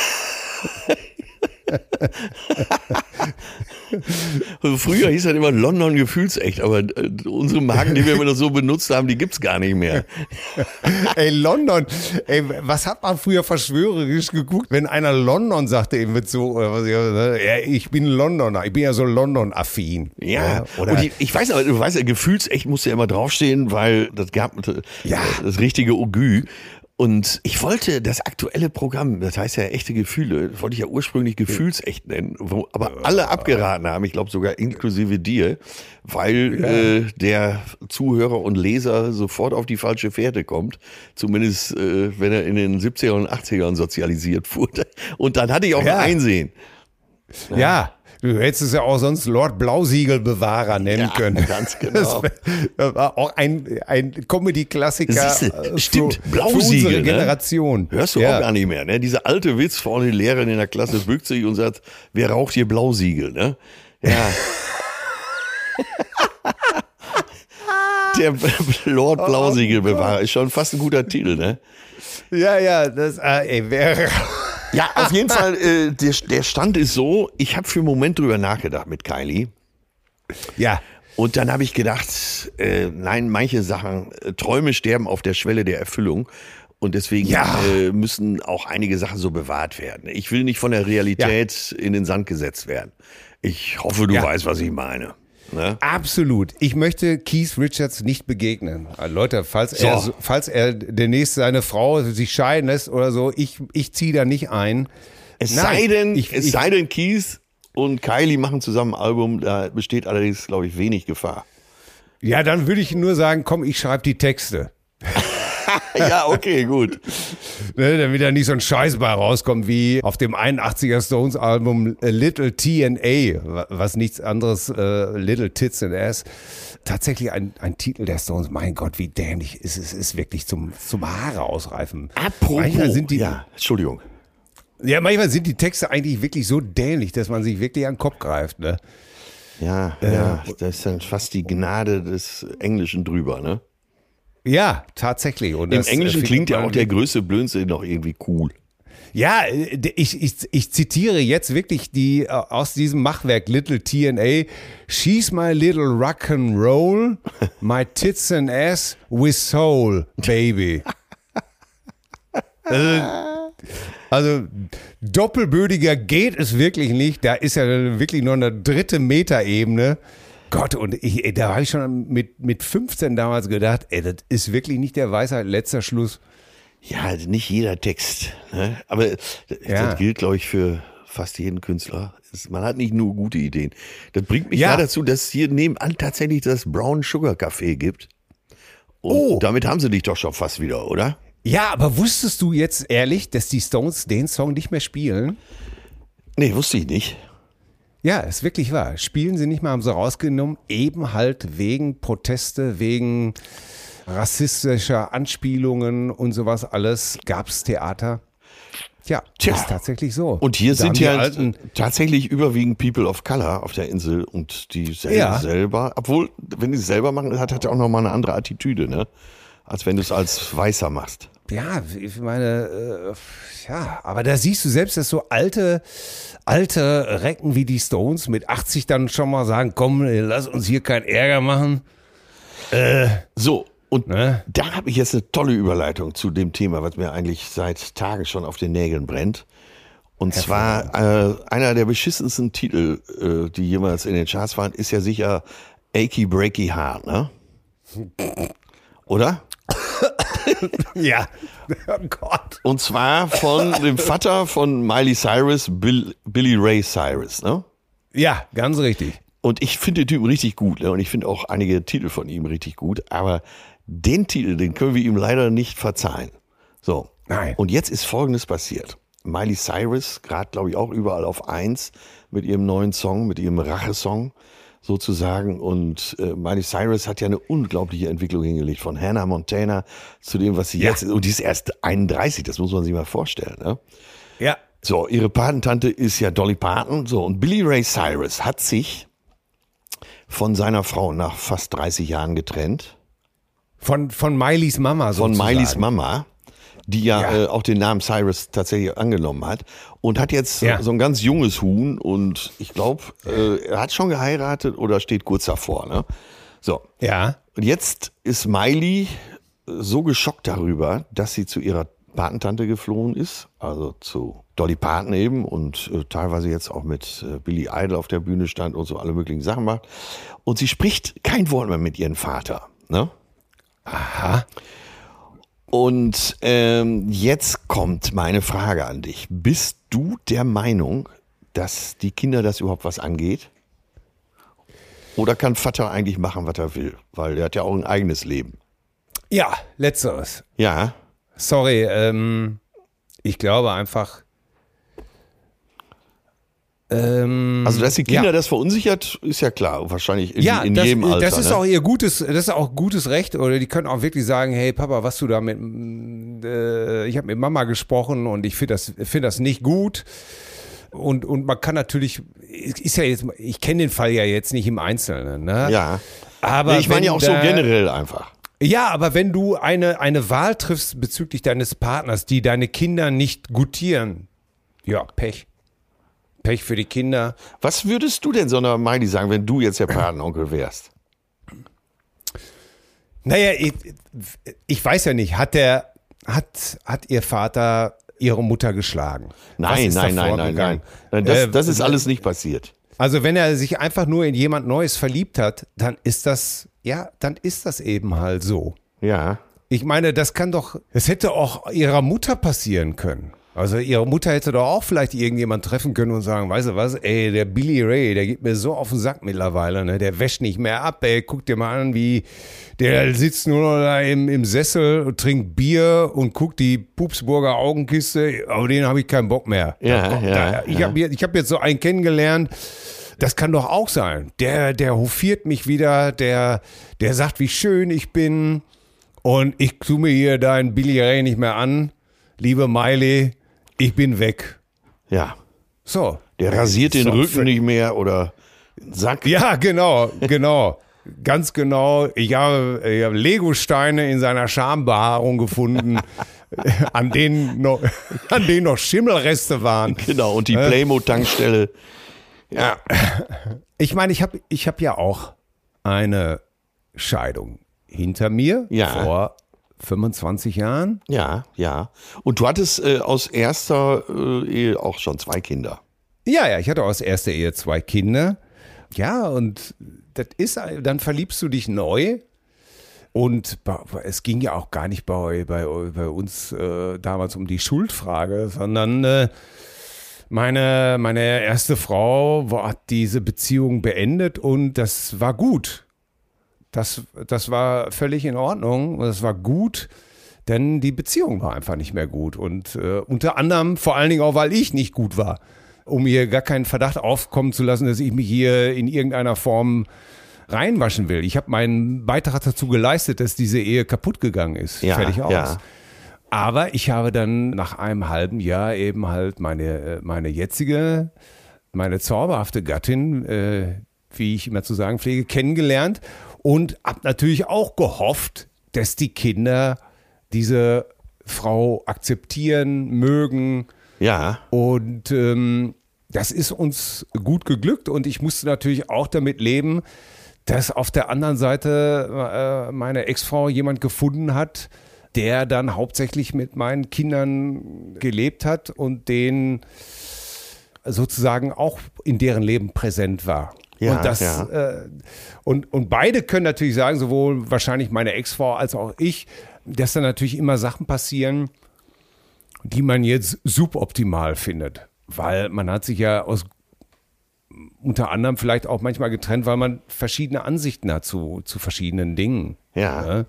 Speaker 3: Früher hieß das immer London gefühlsecht, aber äh, unsere Marken, die wir immer noch so benutzt haben, die gibt's gar nicht mehr.
Speaker 2: ey, London. Ey, was hat man früher verschwörerisch geguckt, wenn einer London sagte, eben mit so, oder was, ja, ich bin Londoner, ich bin ja so London-affin.
Speaker 3: Ja,
Speaker 2: oder
Speaker 3: und ich, ich weiß aber, du weißt ja, gefühlsecht muss ja immer draufstehen, weil das gab äh,
Speaker 2: Ja.
Speaker 3: das richtige Ogü. Und ich wollte das aktuelle Programm, das heißt ja echte Gefühle, wollte ich ja ursprünglich gefühlsecht nennen, wo aber alle abgeraten haben, ich glaube sogar inklusive dir, weil äh, der Zuhörer und Leser sofort auf die falsche Fährte kommt, zumindest äh, wenn er in den 70er und 80ern sozialisiert wurde. Und dann hatte ich auch
Speaker 2: Ja.
Speaker 3: ein Einsehen.
Speaker 2: Ja. Du hättest es ja auch sonst Lord Blausiegelbewahrer nennen
Speaker 3: Ja,
Speaker 2: können.
Speaker 3: ganz genau.
Speaker 2: Das war auch ein, ein Comedy-Klassiker
Speaker 3: Siehste,
Speaker 2: äh,
Speaker 3: stimmt, Blausiegel,
Speaker 2: für unsere
Speaker 3: ne?
Speaker 2: Generation.
Speaker 3: Hörst du
Speaker 2: ja.
Speaker 3: auch gar nicht mehr, ne? Dieser alte Witz vorne, die Lehrerin in der Klasse bückt sich und sagt, wer raucht hier Blausiegel, ne? Ja. Der Lord Blausiegelbewahrer ist schon fast ein guter Titel, ne?
Speaker 2: Ja, ja, das äh, ey, wäre.
Speaker 3: Ja, auf jeden Fall, äh, der, der Stand ist so, ich habe für einen Moment drüber nachgedacht mit Kylie.
Speaker 2: Ja.
Speaker 3: Und dann habe ich gedacht, äh, nein, manche Sachen, äh, Träume sterben auf der Schwelle der Erfüllung. Und deswegen
Speaker 2: Ja.
Speaker 3: äh, müssen auch einige Sachen so bewahrt werden. Ich will nicht von der Realität in den Sand gesetzt werden. Ich hoffe, du
Speaker 2: Ja.
Speaker 3: weißt, was ich meine. Ne?
Speaker 2: Absolut. Ich möchte Keith Richards nicht begegnen. Äh, Leute, falls, er,
Speaker 3: So.
Speaker 2: so- falls er demnächst seine Frau sich scheiden lässt oder so, ich, ich ziehe da nicht ein.
Speaker 3: Es
Speaker 2: Nein,
Speaker 3: sei denn,
Speaker 2: ich-
Speaker 3: es
Speaker 2: ich-
Speaker 3: sei denn, Keith und Kylie machen zusammen ein Album, da besteht allerdings, glaube ich, wenig Gefahr.
Speaker 2: Ja, dann würde ich nur sagen, komm, ich schreibe die Texte.
Speaker 3: ja, okay, gut.
Speaker 2: Ne, damit da nicht so ein Scheiß bei rauskommt wie auf dem 81er Stones Album äh, Little T&A, wa- was nichts anderes, äh, Little Tits and Ass. Tatsächlich ein, ein Titel der Stones, mein Gott, wie dämlich ist es, ist wirklich zum, zum Haare ausreifen. Manchmal sind die,
Speaker 3: ja, Entschuldigung.
Speaker 2: ja, manchmal sind die Texte eigentlich wirklich so dämlich, dass man sich wirklich an den Kopf greift, ne?
Speaker 3: Ja, ja, das ist dann fast die Gnade des Englischen drüber, ne?
Speaker 2: Ja, tatsächlich. Und
Speaker 3: Im
Speaker 2: äh,
Speaker 3: Englischen klingt ja auch der größte Blödsinn noch irgendwie cool.
Speaker 2: Ja, äh, ich, ich, ich zitiere jetzt wirklich die äh, aus diesem Machwerk Little TNA. She's my little rock and roll, my tits and ass with soul, baby. Also, also doppelbödiger geht es wirklich nicht. Da ist ja wirklich nur eine dritte Metaebene. Gott, und ich, da habe ich schon mit, mit 15 damals gedacht, ey, das ist wirklich nicht der Weisheit letzter Schluss.
Speaker 3: Ja, nicht jeder Text. Ne? Aber das,
Speaker 2: Ja.
Speaker 3: das gilt, glaube ich, für fast jeden Künstler. Man hat nicht nur gute Ideen. Das bringt mich
Speaker 2: Ja.
Speaker 3: ja. dazu, dass es hier nebenan tatsächlich das Brown Sugar Café gibt. Und
Speaker 2: Oh.
Speaker 3: damit haben sie dich doch schon fast wieder, oder?
Speaker 2: Ja, aber wusstest du jetzt ehrlich, dass die Stones den Song nicht mehr spielen?
Speaker 3: Nee, wusste ich nicht.
Speaker 2: Ja, ist wirklich wahr. Spielen sie nicht mehr, haben sie rausgenommen, eben halt wegen Proteste, wegen rassistischer Anspielungen und sowas alles gab's Theater. Tja,
Speaker 3: Tja.
Speaker 2: ist tatsächlich so.
Speaker 3: Und hier
Speaker 2: Da
Speaker 3: sind ja tatsächlich überwiegend People of Color auf der Insel und die sel
Speaker 2: Ja.
Speaker 3: selber, obwohl, wenn die es selber machen, hat hat ja auch nochmal eine andere Attitüde, ne? Als wenn du es als Weißer machst.
Speaker 2: Ja, ich meine, äh, ja, aber da siehst du selbst, dass so alte, alte Recken wie die Stones mit 80 dann schon mal sagen, komm, lass uns hier keinen Ärger machen.
Speaker 3: So, und
Speaker 2: Ne?
Speaker 3: da habe ich jetzt eine tolle Überleitung zu dem Thema, was mir eigentlich seit Tagen schon auf den Nägeln brennt. Und zwar äh, einer der beschissensten Titel, äh, die jemals in den Charts waren, ist ja sicher Achy Breaky Heart, ne? Oder?
Speaker 2: Ja, oh Gott.
Speaker 3: Und zwar von dem Vater von Miley Cyrus, Bill, Billy Ray Cyrus, ne?
Speaker 2: Ja, ganz richtig.
Speaker 3: Und ich finde den Typen richtig gut, ne? Und ich finde auch einige Titel von ihm richtig gut, aber den Titel, den können wir ihm leider nicht verzeihen. So.
Speaker 2: Nein.
Speaker 3: Und jetzt ist Folgendes passiert. Miley Cyrus, gerade glaube ich auch überall auf eins mit ihrem neuen Song, mit ihrem Rachesong sozusagen. Und äh, Miley Cyrus hat ja eine unglaubliche Entwicklung hingelegt von Hannah Montana zu dem, was sie
Speaker 2: Ja.
Speaker 3: jetzt ist. Und die ist erst 31, das muss man sich mal vorstellen. Ne?
Speaker 2: Ja.
Speaker 3: So, ihre Patentante ist ja Dolly Parton. So, und Billy Ray Cyrus hat sich von seiner Frau nach fast 30 Jahren getrennt.
Speaker 2: Von, von Mileys Mama
Speaker 3: Von
Speaker 2: sozusagen.
Speaker 3: Mileys Mama, die ja,
Speaker 2: Ja.
Speaker 3: Äh, auch den Namen Cyrus tatsächlich angenommen hat. Und hat jetzt
Speaker 2: Ja.
Speaker 3: so ein ganz junges Huhn. Und ich glaube, äh, er hat schon geheiratet oder steht kurz davor. Ne? So,
Speaker 2: Ja.
Speaker 3: und jetzt ist Miley so geschockt darüber, dass sie zu ihrer Patentante geflohen ist, also zu Dolly Parton eben und äh, teilweise jetzt auch mit äh, Billy Idol auf der Bühne stand und so alle möglichen Sachen macht. Und sie spricht kein Wort mehr mit ihrem Vater. Ne?
Speaker 2: Aha.
Speaker 3: Und ähm, jetzt kommt meine Frage an dich. Bist du der Meinung, dass die Kinder das überhaupt was angeht? Oder kann Vater eigentlich machen, was er will? Weil er hat ja auch ein eigenes Leben.
Speaker 2: Ja, letzteres.
Speaker 3: Ja,
Speaker 2: Sorry, ähm, ich glaube einfach. Ähm,
Speaker 3: Also, dass die Kinder
Speaker 2: ja.
Speaker 3: das verunsichert, ist ja klar. Wahrscheinlich in,
Speaker 2: ja,
Speaker 3: in
Speaker 2: das,
Speaker 3: jedem Alter.
Speaker 2: das ist
Speaker 3: ne?
Speaker 2: auch ihr gutes, das ist auch gutes Recht. Oder die können auch wirklich sagen, hey Papa, was du da mit, äh, ich habe mit Mama gesprochen und ich finde das, finde das nicht gut. Und, und man kann natürlich, ist ja jetzt, ich kenne den Fall ja jetzt nicht im Einzelnen, ne?
Speaker 3: ja.
Speaker 2: Aber
Speaker 3: Nee, ich meine ja auch so
Speaker 2: da-
Speaker 3: generell einfach.
Speaker 2: Ja, aber wenn du eine, eine Wahl triffst bezüglich deines Partners, die deine Kinder nicht gutieren, ja, Pech. Pech für die Kinder.
Speaker 3: Was würdest du denn so einer Miley sagen, wenn du jetzt der Patenonkel wärst?
Speaker 2: Naja, ich, ich weiß ja nicht, hat der, hat, hat ihr Vater ihre Mutter geschlagen?
Speaker 3: Nein, nein, nein, nein,
Speaker 2: vorgegangen?
Speaker 3: nein. Das,
Speaker 2: Äh,
Speaker 3: das ist alles nicht passiert.
Speaker 2: Also wenn er sich einfach nur in jemand Neues verliebt hat, dann ist das, ja, dann ist das eben halt so.
Speaker 3: Ja.
Speaker 2: Ich meine, das kann doch, es hätte auch ihrer Mutter passieren können. Also ihre Mutter hätte doch auch vielleicht irgendjemand treffen können und sagen, weißt du was, ey, der Billy Ray, der geht mir so auf den Sack mittlerweile, ne? Der wäscht nicht mehr ab, ey, guck dir mal an, wie der sitzt nur noch da im, im Sessel und trinkt Bier und guckt die Pupsburger Augenkiste, auf den habe ich keinen Bock mehr.
Speaker 3: Ja,
Speaker 2: Da-
Speaker 3: ja,
Speaker 2: da, ich
Speaker 3: ja.
Speaker 2: habe hab jetzt so einen kennengelernt, das kann doch auch sein. Der, der hofiert mich wieder, der, der sagt, wie schön ich bin. Und ich tue mir hier deinen Billy Ray nicht mehr an. Liebe Miley, ich bin weg.
Speaker 3: Ja.
Speaker 2: So.
Speaker 3: Der rasiert den
Speaker 2: So,
Speaker 3: Rücken nicht mehr oder Sack.
Speaker 2: Ja, genau, genau. Ganz genau. Ich habe, ich habe Lego-Steine in seiner Schambehaarung gefunden, an denen noch, an denen noch Schimmelreste waren.
Speaker 3: Genau. Und die Playmo-Tankstelle. Ja.
Speaker 2: Ich meine, ich habe ich hab ja auch eine Scheidung hinter mir
Speaker 3: Ja.
Speaker 2: vor 25 Jahren.
Speaker 3: Ja, ja. Und du hattest äh, aus erster äh, Ehe auch schon zwei Kinder.
Speaker 2: Ja, ja, ich hatte aus erster Ehe zwei Kinder. Ja, und das ist, dann verliebst du dich neu. Und es ging ja auch gar nicht bei, bei, bei uns äh, damals um die Schuldfrage, sondern äh, meine, meine erste Frau hat diese Beziehung beendet und das war gut. Das, das war völlig in Ordnung und das war gut, denn die Beziehung war einfach nicht mehr gut. Und äh, unter anderem, vor allen Dingen auch, weil ich nicht gut war, um hier gar keinen Verdacht aufkommen zu lassen, dass ich mich hier in irgendeiner Form reinwaschen will. Ich habe meinen Beitrag dazu geleistet, dass diese Ehe kaputt gegangen ist.
Speaker 3: Ja,
Speaker 2: Fertig aus.
Speaker 3: ja.
Speaker 2: Aber ich habe dann nach einem halben Jahr eben halt meine, äh, meine jetzige, meine zauberhafte Gattin, äh, wie ich immer zu sagen pflege, kennengelernt und habe natürlich auch gehofft, dass die Kinder diese Frau akzeptieren, mögen.
Speaker 3: Ja.
Speaker 2: Und ähm, das ist uns gut geglückt und ich musste natürlich auch damit leben, dass auf der anderen Seite äh, meine Ex-Frau jemand gefunden hat, der dann hauptsächlich mit meinen Kindern gelebt hat und den sozusagen auch in deren Leben präsent war.
Speaker 3: Ja,
Speaker 2: und, das,
Speaker 3: ja.
Speaker 2: äh, und, und beide können natürlich sagen, sowohl wahrscheinlich meine Ex-Frau als auch ich, dass da natürlich immer Sachen passieren, die man jetzt suboptimal findet. Weil man hat sich ja aus unter anderem vielleicht auch manchmal getrennt, weil man verschiedene Ansichten hat zu, zu verschiedenen Dingen.
Speaker 3: Ja.
Speaker 2: Ja.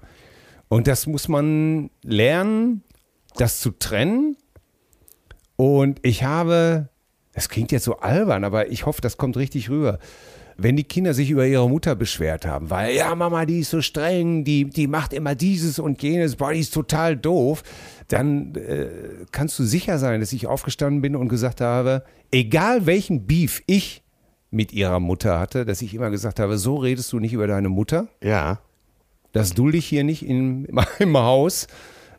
Speaker 2: Und das muss man lernen, das zu trennen. Und ich habe, das klingt jetzt so albern, aber ich hoffe, das kommt richtig rüber. Wenn die Kinder sich über ihre Mutter beschwert haben, weil, ja, Mama, die ist so streng, die, die macht immer dieses und jenes, boah, die ist total doof, dann äh, kannst du sicher sein, dass ich aufgestanden bin und gesagt habe, egal welchen Beef ich mit ihrer Mutter hatte, dass ich immer gesagt habe, so redest du nicht über deine Mutter.
Speaker 3: Ja.
Speaker 2: Das dulde ich hier nicht in meinem Haus.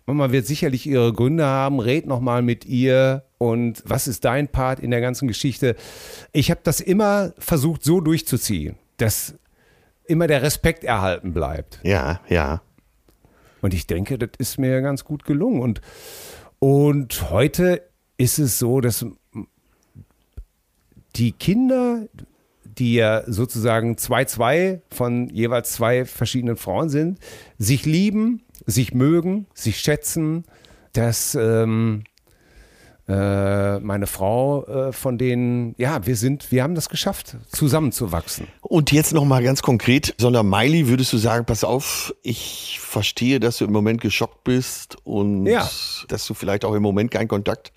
Speaker 2: Mama wird sicherlich ihre Gründe haben. Red noch mal mit ihr. Und was ist dein Part in der ganzen Geschichte? Ich habe das immer versucht, so durchzuziehen, dass immer der Respekt erhalten bleibt.
Speaker 3: Ja, ja.
Speaker 2: Und ich denke, das ist mir ganz gut gelungen. Und, und heute ist es so, dass die Kinder, die ja sozusagen zwei, zwei von jeweils zwei verschiedenen Frauen sind, sich lieben, sich mögen, sich schätzen, dass ähm, äh, meine Frau äh, von denen, ja, wir sind, wir haben das geschafft, zusammenzuwachsen.
Speaker 3: Und jetzt noch mal ganz konkret, sondern Miley, würdest du sagen, pass auf, ich verstehe, dass du im Moment geschockt bist und
Speaker 2: Ja.
Speaker 3: dass du vielleicht auch im Moment keinen Kontakt,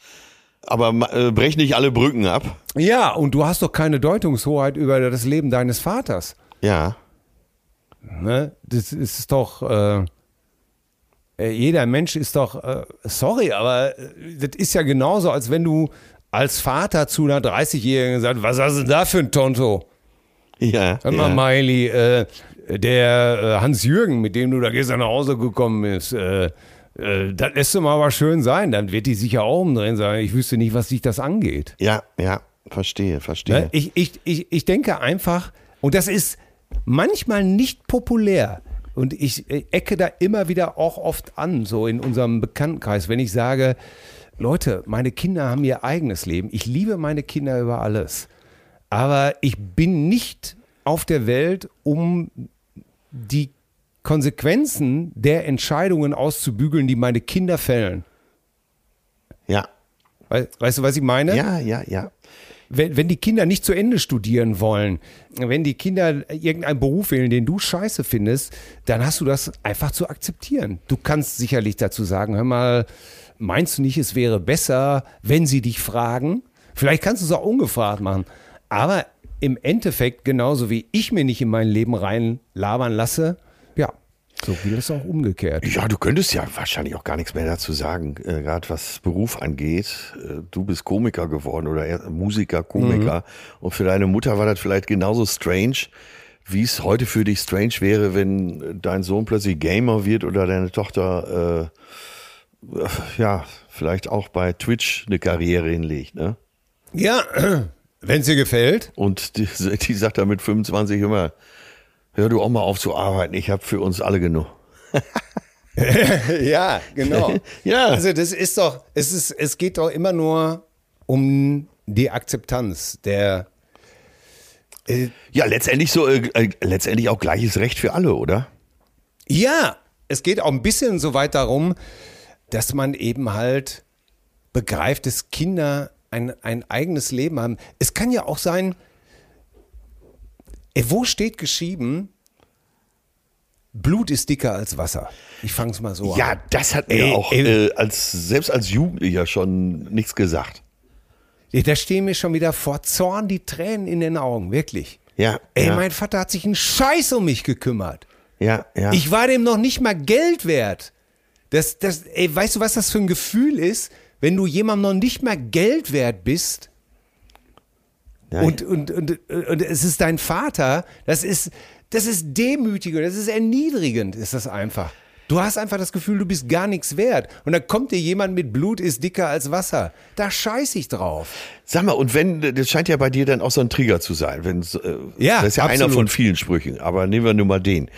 Speaker 3: aber äh, brech nicht alle Brücken ab.
Speaker 2: Ja, und du hast doch keine Deutungshoheit über das Leben deines Vaters.
Speaker 3: Ja,
Speaker 2: Ne? Das ist doch. Äh, jeder Mensch ist doch. Äh, sorry, aber äh, das ist ja genauso, als wenn du als Vater zu einer 30-Jährigen sagst: Was hast du denn da für ein Tonto?
Speaker 3: ja,
Speaker 2: Hör mal,
Speaker 3: ja.
Speaker 2: Miley, äh, der äh, Hans-Jürgen, mit dem du da gestern nach Hause gekommen bist, äh, äh, das lässt du mal aber schön sein. Dann wird die sicher auch umdrehen sagen: Ich wüsste nicht, was dich das angeht.
Speaker 3: ja, ja, verstehe, verstehe.
Speaker 2: Ne? Ich, ich, ich, ich denke einfach, und das ist manchmal nicht populär, und ich äh, ecke da immer wieder auch oft an, so in unserem Bekanntenkreis, wenn ich sage, Leute, meine Kinder haben ihr eigenes Leben. Ich liebe meine Kinder über alles. Aber ich bin nicht auf der Welt, um die Konsequenzen der Entscheidungen auszubügeln, die meine Kinder fällen.
Speaker 3: Ja.
Speaker 2: Weißt du, was ich meine?
Speaker 3: Ja, ja, ja.
Speaker 2: Wenn, wenn die Kinder nicht zu Ende studieren wollen, wenn die Kinder irgendeinen Beruf wählen, den du scheiße findest, dann hast du das einfach zu akzeptieren. Du kannst sicherlich dazu sagen, hör mal, meinst du nicht, es wäre besser, wenn sie dich fragen? Vielleicht kannst du es auch ungefragt machen. Aber im Endeffekt, genauso wie ich mir nicht in mein Leben reinlabern lasse, so gilt es auch umgekehrt.
Speaker 3: Ja, du könntest ja wahrscheinlich auch gar nichts mehr dazu sagen, äh, gerade was Beruf angeht. Äh, du bist Komiker geworden oder Musiker, Komiker. Mhm. Und für deine Mutter war das vielleicht genauso strange, wie es heute für dich strange wäre, wenn dein Sohn plötzlich Gamer wird oder deine Tochter, äh, ja, vielleicht auch bei Twitch eine Karriere hinlegt, ne?
Speaker 2: Ja, wenn es dir gefällt.
Speaker 3: Und die, die sagt dann mit 25 immer, hör du auch mal auf zu arbeiten, ich habe für uns alle genug.
Speaker 2: ja, genau.
Speaker 3: ja.
Speaker 2: Also das ist doch, es ist, es geht doch immer nur um die Akzeptanz der.
Speaker 3: Äh, ja, letztendlich so, äh, äh, letztendlich auch gleiches Recht für alle, oder?
Speaker 2: Ja, es geht auch ein bisschen so weit darum, dass man eben halt begreift, dass Kinder ein, ein eigenes Leben haben. Es kann ja auch sein, ey, wo steht geschrieben, Blut ist dicker als Wasser. Ich fange es mal so
Speaker 3: ja,
Speaker 2: an.
Speaker 3: Ja, das hat mir ey, auch ey, äh, als, selbst als Jugendlicher schon nichts gesagt.
Speaker 2: Da stehen mir schon wieder vor Zorn die Tränen in den Augen, wirklich.
Speaker 3: Ja.
Speaker 2: Ey,
Speaker 3: ja.
Speaker 2: mein Vater hat sich einen Scheiß um mich gekümmert.
Speaker 3: Ja, ja.
Speaker 2: Ich war dem noch nicht mal Geld wert. Das, das, ey, weißt du, was das für ein Gefühl ist, wenn du jemandem noch nicht mal Geld wert bist? Ja, und. Und, und, und, es ist dein Vater, das ist, das ist demütigend, das ist erniedrigend, ist das einfach. Du hast einfach das Gefühl, du bist gar nichts wert. Und dann kommt dir jemand mit Blut ist dicker als Wasser. Da scheiß ich drauf.
Speaker 3: Sag mal, und wenn, das scheint ja bei dir dann auch so ein Trigger zu sein. Äh, ja, das ist ja absolut. einer von vielen Sprüchen, aber nehmen wir nur mal den.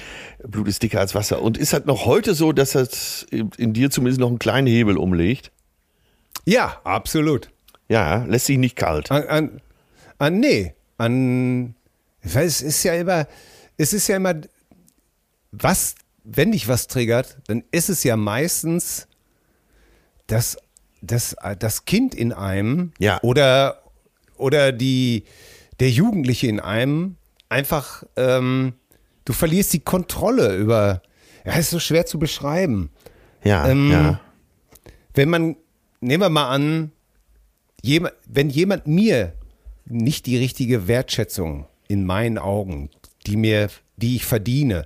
Speaker 3: Blut ist dicker als Wasser. Und ist halt noch heute so, dass das in dir zumindest noch einen kleinen Hebel umlegt?
Speaker 2: Ja, absolut.
Speaker 3: Ja, lässt sich nicht kalt.
Speaker 2: An, an, an nee, an, es ist ja immer, es ist ja immer, was, wenn dich was triggert, dann ist es ja meistens das, das, das Kind in einem
Speaker 3: ja.
Speaker 2: oder, oder die, der Jugendliche in einem einfach, ähm, du verlierst die Kontrolle über, ja, ist so schwer zu beschreiben.
Speaker 3: Ja, ähm, ja.
Speaker 2: Wenn man, nehmen wir mal an, jemand, wenn jemand mir nicht die richtige Wertschätzung in meinen Augen, die mir, die ich verdiene,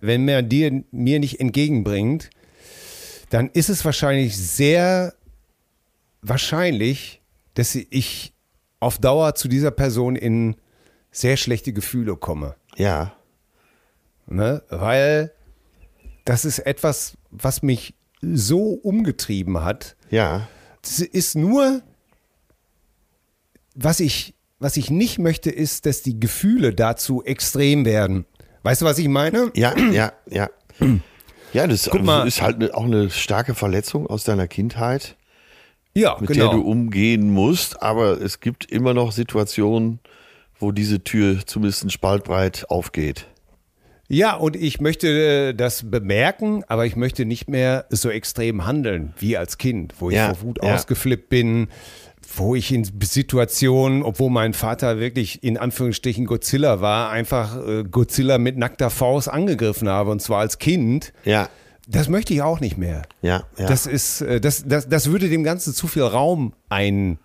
Speaker 2: wenn mir dir mir nicht entgegenbringt, dann ist es wahrscheinlich sehr wahrscheinlich, dass ich auf Dauer zu dieser Person in sehr schlechte Gefühle komme.
Speaker 3: Ja.
Speaker 2: Ne? Weil das ist etwas, was mich so umgetrieben hat.
Speaker 3: Ja.
Speaker 2: Das ist nur, was ich, was ich nicht möchte, ist, dass die Gefühle dazu extrem werden. Weißt du, was ich meine?
Speaker 3: Ja, ja, ja. Ja, das ist halt auch eine starke Verletzung aus deiner Kindheit,
Speaker 2: ja,
Speaker 3: mit
Speaker 2: genau.
Speaker 3: der du umgehen musst. Aber es gibt immer noch Situationen, wo diese Tür zumindest ein Spaltbreit aufgeht.
Speaker 2: Ja, und ich möchte äh, das bemerken, aber ich möchte nicht mehr so extrem handeln wie als Kind, wo ich
Speaker 3: Ja,
Speaker 2: vor Wut
Speaker 3: ja.
Speaker 2: ausgeflippt bin, wo ich in Situationen, obwohl mein Vater wirklich in Anführungsstrichen Godzilla war, einfach äh, Godzilla mit nackter Faust angegriffen habe und zwar als Kind.
Speaker 3: Ja,
Speaker 2: Das möchte ich auch nicht mehr.
Speaker 3: ja, ja.
Speaker 2: Das ist, äh, das, das, das würde dem Ganzen zu viel Raum ein,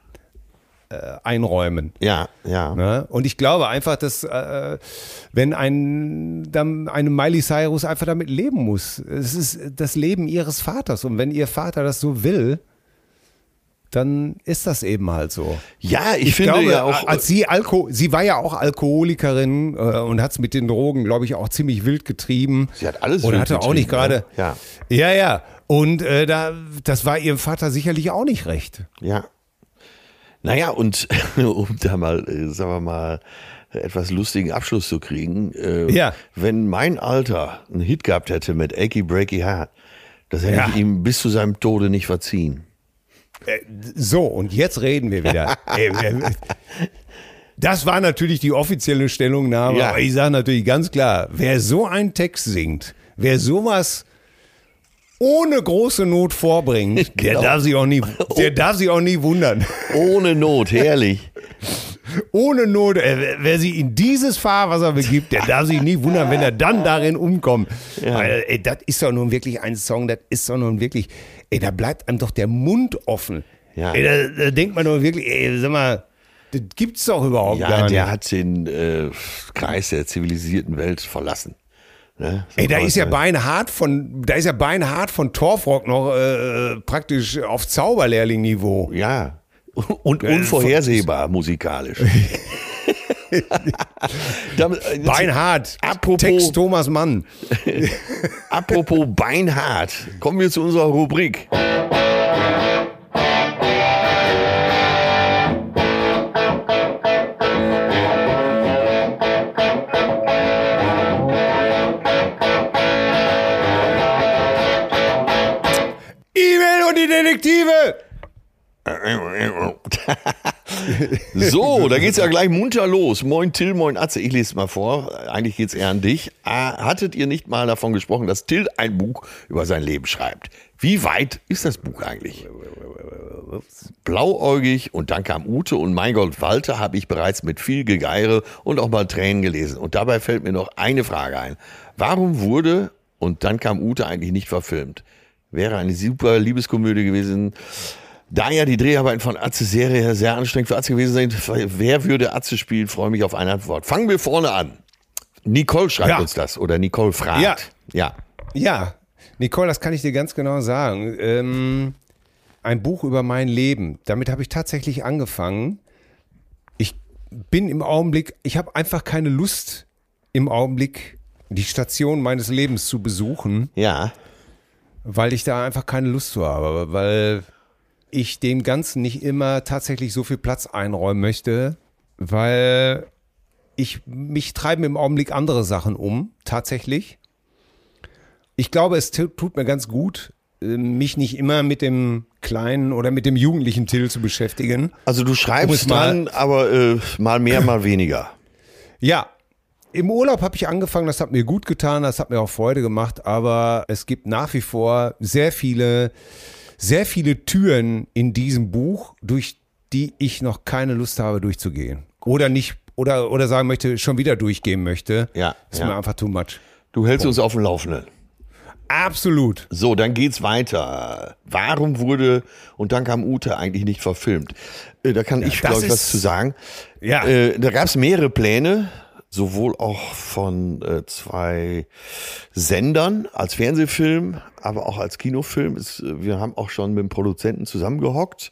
Speaker 2: äh, einräumen.
Speaker 3: ja, ja.
Speaker 2: Ne? Und ich glaube einfach, dass äh, wenn ein dann eine Miley Cyrus einfach damit leben muss, es ist das Leben ihres Vaters und wenn ihr Vater das so will, dann ist das eben halt so.
Speaker 3: Ja, ich,
Speaker 2: Ich
Speaker 3: finde
Speaker 2: glaube,
Speaker 3: ja auch.
Speaker 2: als sie Alko sie war ja auch Alkoholikerin äh, und hat es mit den Drogen, glaube ich, auch ziemlich wild getrieben.
Speaker 3: Sie hat alles
Speaker 2: und hatte auch nicht gerade.
Speaker 3: ne?
Speaker 2: Ja, ja. Und äh, da, das war ihrem Vater sicherlich auch nicht recht.
Speaker 3: Ja. Naja, und um da mal, äh, sagen wir mal, etwas lustigen Abschluss zu kriegen. Äh,
Speaker 2: Ja.
Speaker 3: Wenn mein Alter einen Hit gehabt hätte mit Achy Breaky Heart, das hätte
Speaker 2: Ja.
Speaker 3: ich ihm bis zu seinem Tode nicht verziehen.
Speaker 2: So, und jetzt reden wir wieder. Wer- Das war natürlich die offizielle Stellungnahme,
Speaker 3: Ja.
Speaker 2: aber ich sage natürlich ganz klar, wer so einen Text singt, wer sowas ohne große Not vorbringt, der
Speaker 3: Genau.
Speaker 2: darf sich auch nie, der darf sich auch nie wundern.
Speaker 3: Ohne Not, herrlich.
Speaker 2: Ohne Not, äh, wer- sich in dieses Fahrwasser begibt, der darf sich nie wundern, wenn er dann darin umkommt. Weil, ey, das ist doch nun wirklich ein Song, das ist doch nun wirklich, ey, da bleibt einem doch der Mund offen.
Speaker 3: Ja.
Speaker 2: Ey, da, da denkt man doch wirklich, ey, sag mal, das gibt's doch überhaupt
Speaker 3: Ja,
Speaker 2: gar nicht.
Speaker 3: der hat den äh, Kreis der zivilisierten Welt verlassen. Ne? So
Speaker 2: Ey, da ist ja
Speaker 3: sagen.
Speaker 2: beinhart von, da ist ja beinhart von Torfrock noch äh, praktisch auf Zauberlehrling-Niveau.
Speaker 3: Ja. Und unvorhersehbar musikalisch. Äh,
Speaker 2: Beinhart.
Speaker 3: Apropos-
Speaker 2: Text Thomas Mann.
Speaker 3: Apropos Beinhard, kommen wir zu unserer Rubrik.
Speaker 2: E-Mail und die Detektive.
Speaker 3: So, da geht's ja gleich munter los. Moin Till, moin Atze. Ich lese mal vor. Eigentlich geht's eher an dich. Ah, Hattet ihr nicht mal davon gesprochen, dass Till ein Buch über sein Leben schreibt? Wie weit ist das Buch eigentlich? Blauäugig und dann kam Ute und mein Gott, Walter habe ich bereits mit viel Gegeire und auch mal Tränen gelesen. Und dabei fällt mir noch eine Frage ein. Warum wurde und dann kam Ute eigentlich nicht verfilmt? Wäre eine super Liebeskomödie gewesen. Da ja die Dreharbeiten von Atze Serie sehr anstrengend für Atze gewesen sind, wer würde Atze spielen? Freue mich auf eine Antwort. Fangen wir vorne an. Nicole schreibt
Speaker 2: Ja.
Speaker 3: uns das oder Nicole fragt.
Speaker 2: Ja.
Speaker 3: ja.
Speaker 2: Ja, Nicole, das kann ich dir ganz genau sagen. Ähm, ein Buch über mein Leben. Damit habe ich tatsächlich angefangen. Ich bin im Augenblick, ich habe einfach keine Lust im Augenblick die Station meines Lebens zu besuchen,
Speaker 3: Ja.
Speaker 2: weil ich da einfach keine Lust zu habe, weil ich dem Ganzen nicht immer tatsächlich so viel Platz einräumen möchte, weil ich mich treiben im Augenblick andere Sachen um, tatsächlich. Ich glaube, es tu- tut mir ganz gut, äh, mich nicht immer mit dem kleinen oder mit dem jugendlichen Till zu beschäftigen.
Speaker 3: Also du schreibst
Speaker 2: mal-
Speaker 3: dran, aber äh, mal mehr, mal weniger.
Speaker 2: Ja, im Urlaub habe ich angefangen, das hat mir gut getan, das hat mir auch Freude gemacht, aber es gibt nach wie vor sehr viele, sehr viele Türen in diesem Buch, durch die ich noch keine Lust habe durchzugehen. Oder nicht, oder, oder sagen möchte, schon wieder durchgehen möchte.
Speaker 3: Ja,
Speaker 2: Ist
Speaker 3: ja.
Speaker 2: mir einfach too much.
Speaker 3: Du hältst uns auf dem Laufenden.
Speaker 2: Absolut.
Speaker 3: So, dann geht's weiter. Warum wurde und dann kam Ute eigentlich nicht verfilmt? Äh, Da kann ich,
Speaker 2: das
Speaker 3: glaube ich, was zu sagen.
Speaker 2: Ja.
Speaker 3: Äh, da gab's mehrere Pläne, sowohl auch von äh, zwei Sendern als Fernsehfilm, aber auch als Kinofilm. Es, äh, wir haben auch schon mit dem Produzenten zusammengehockt.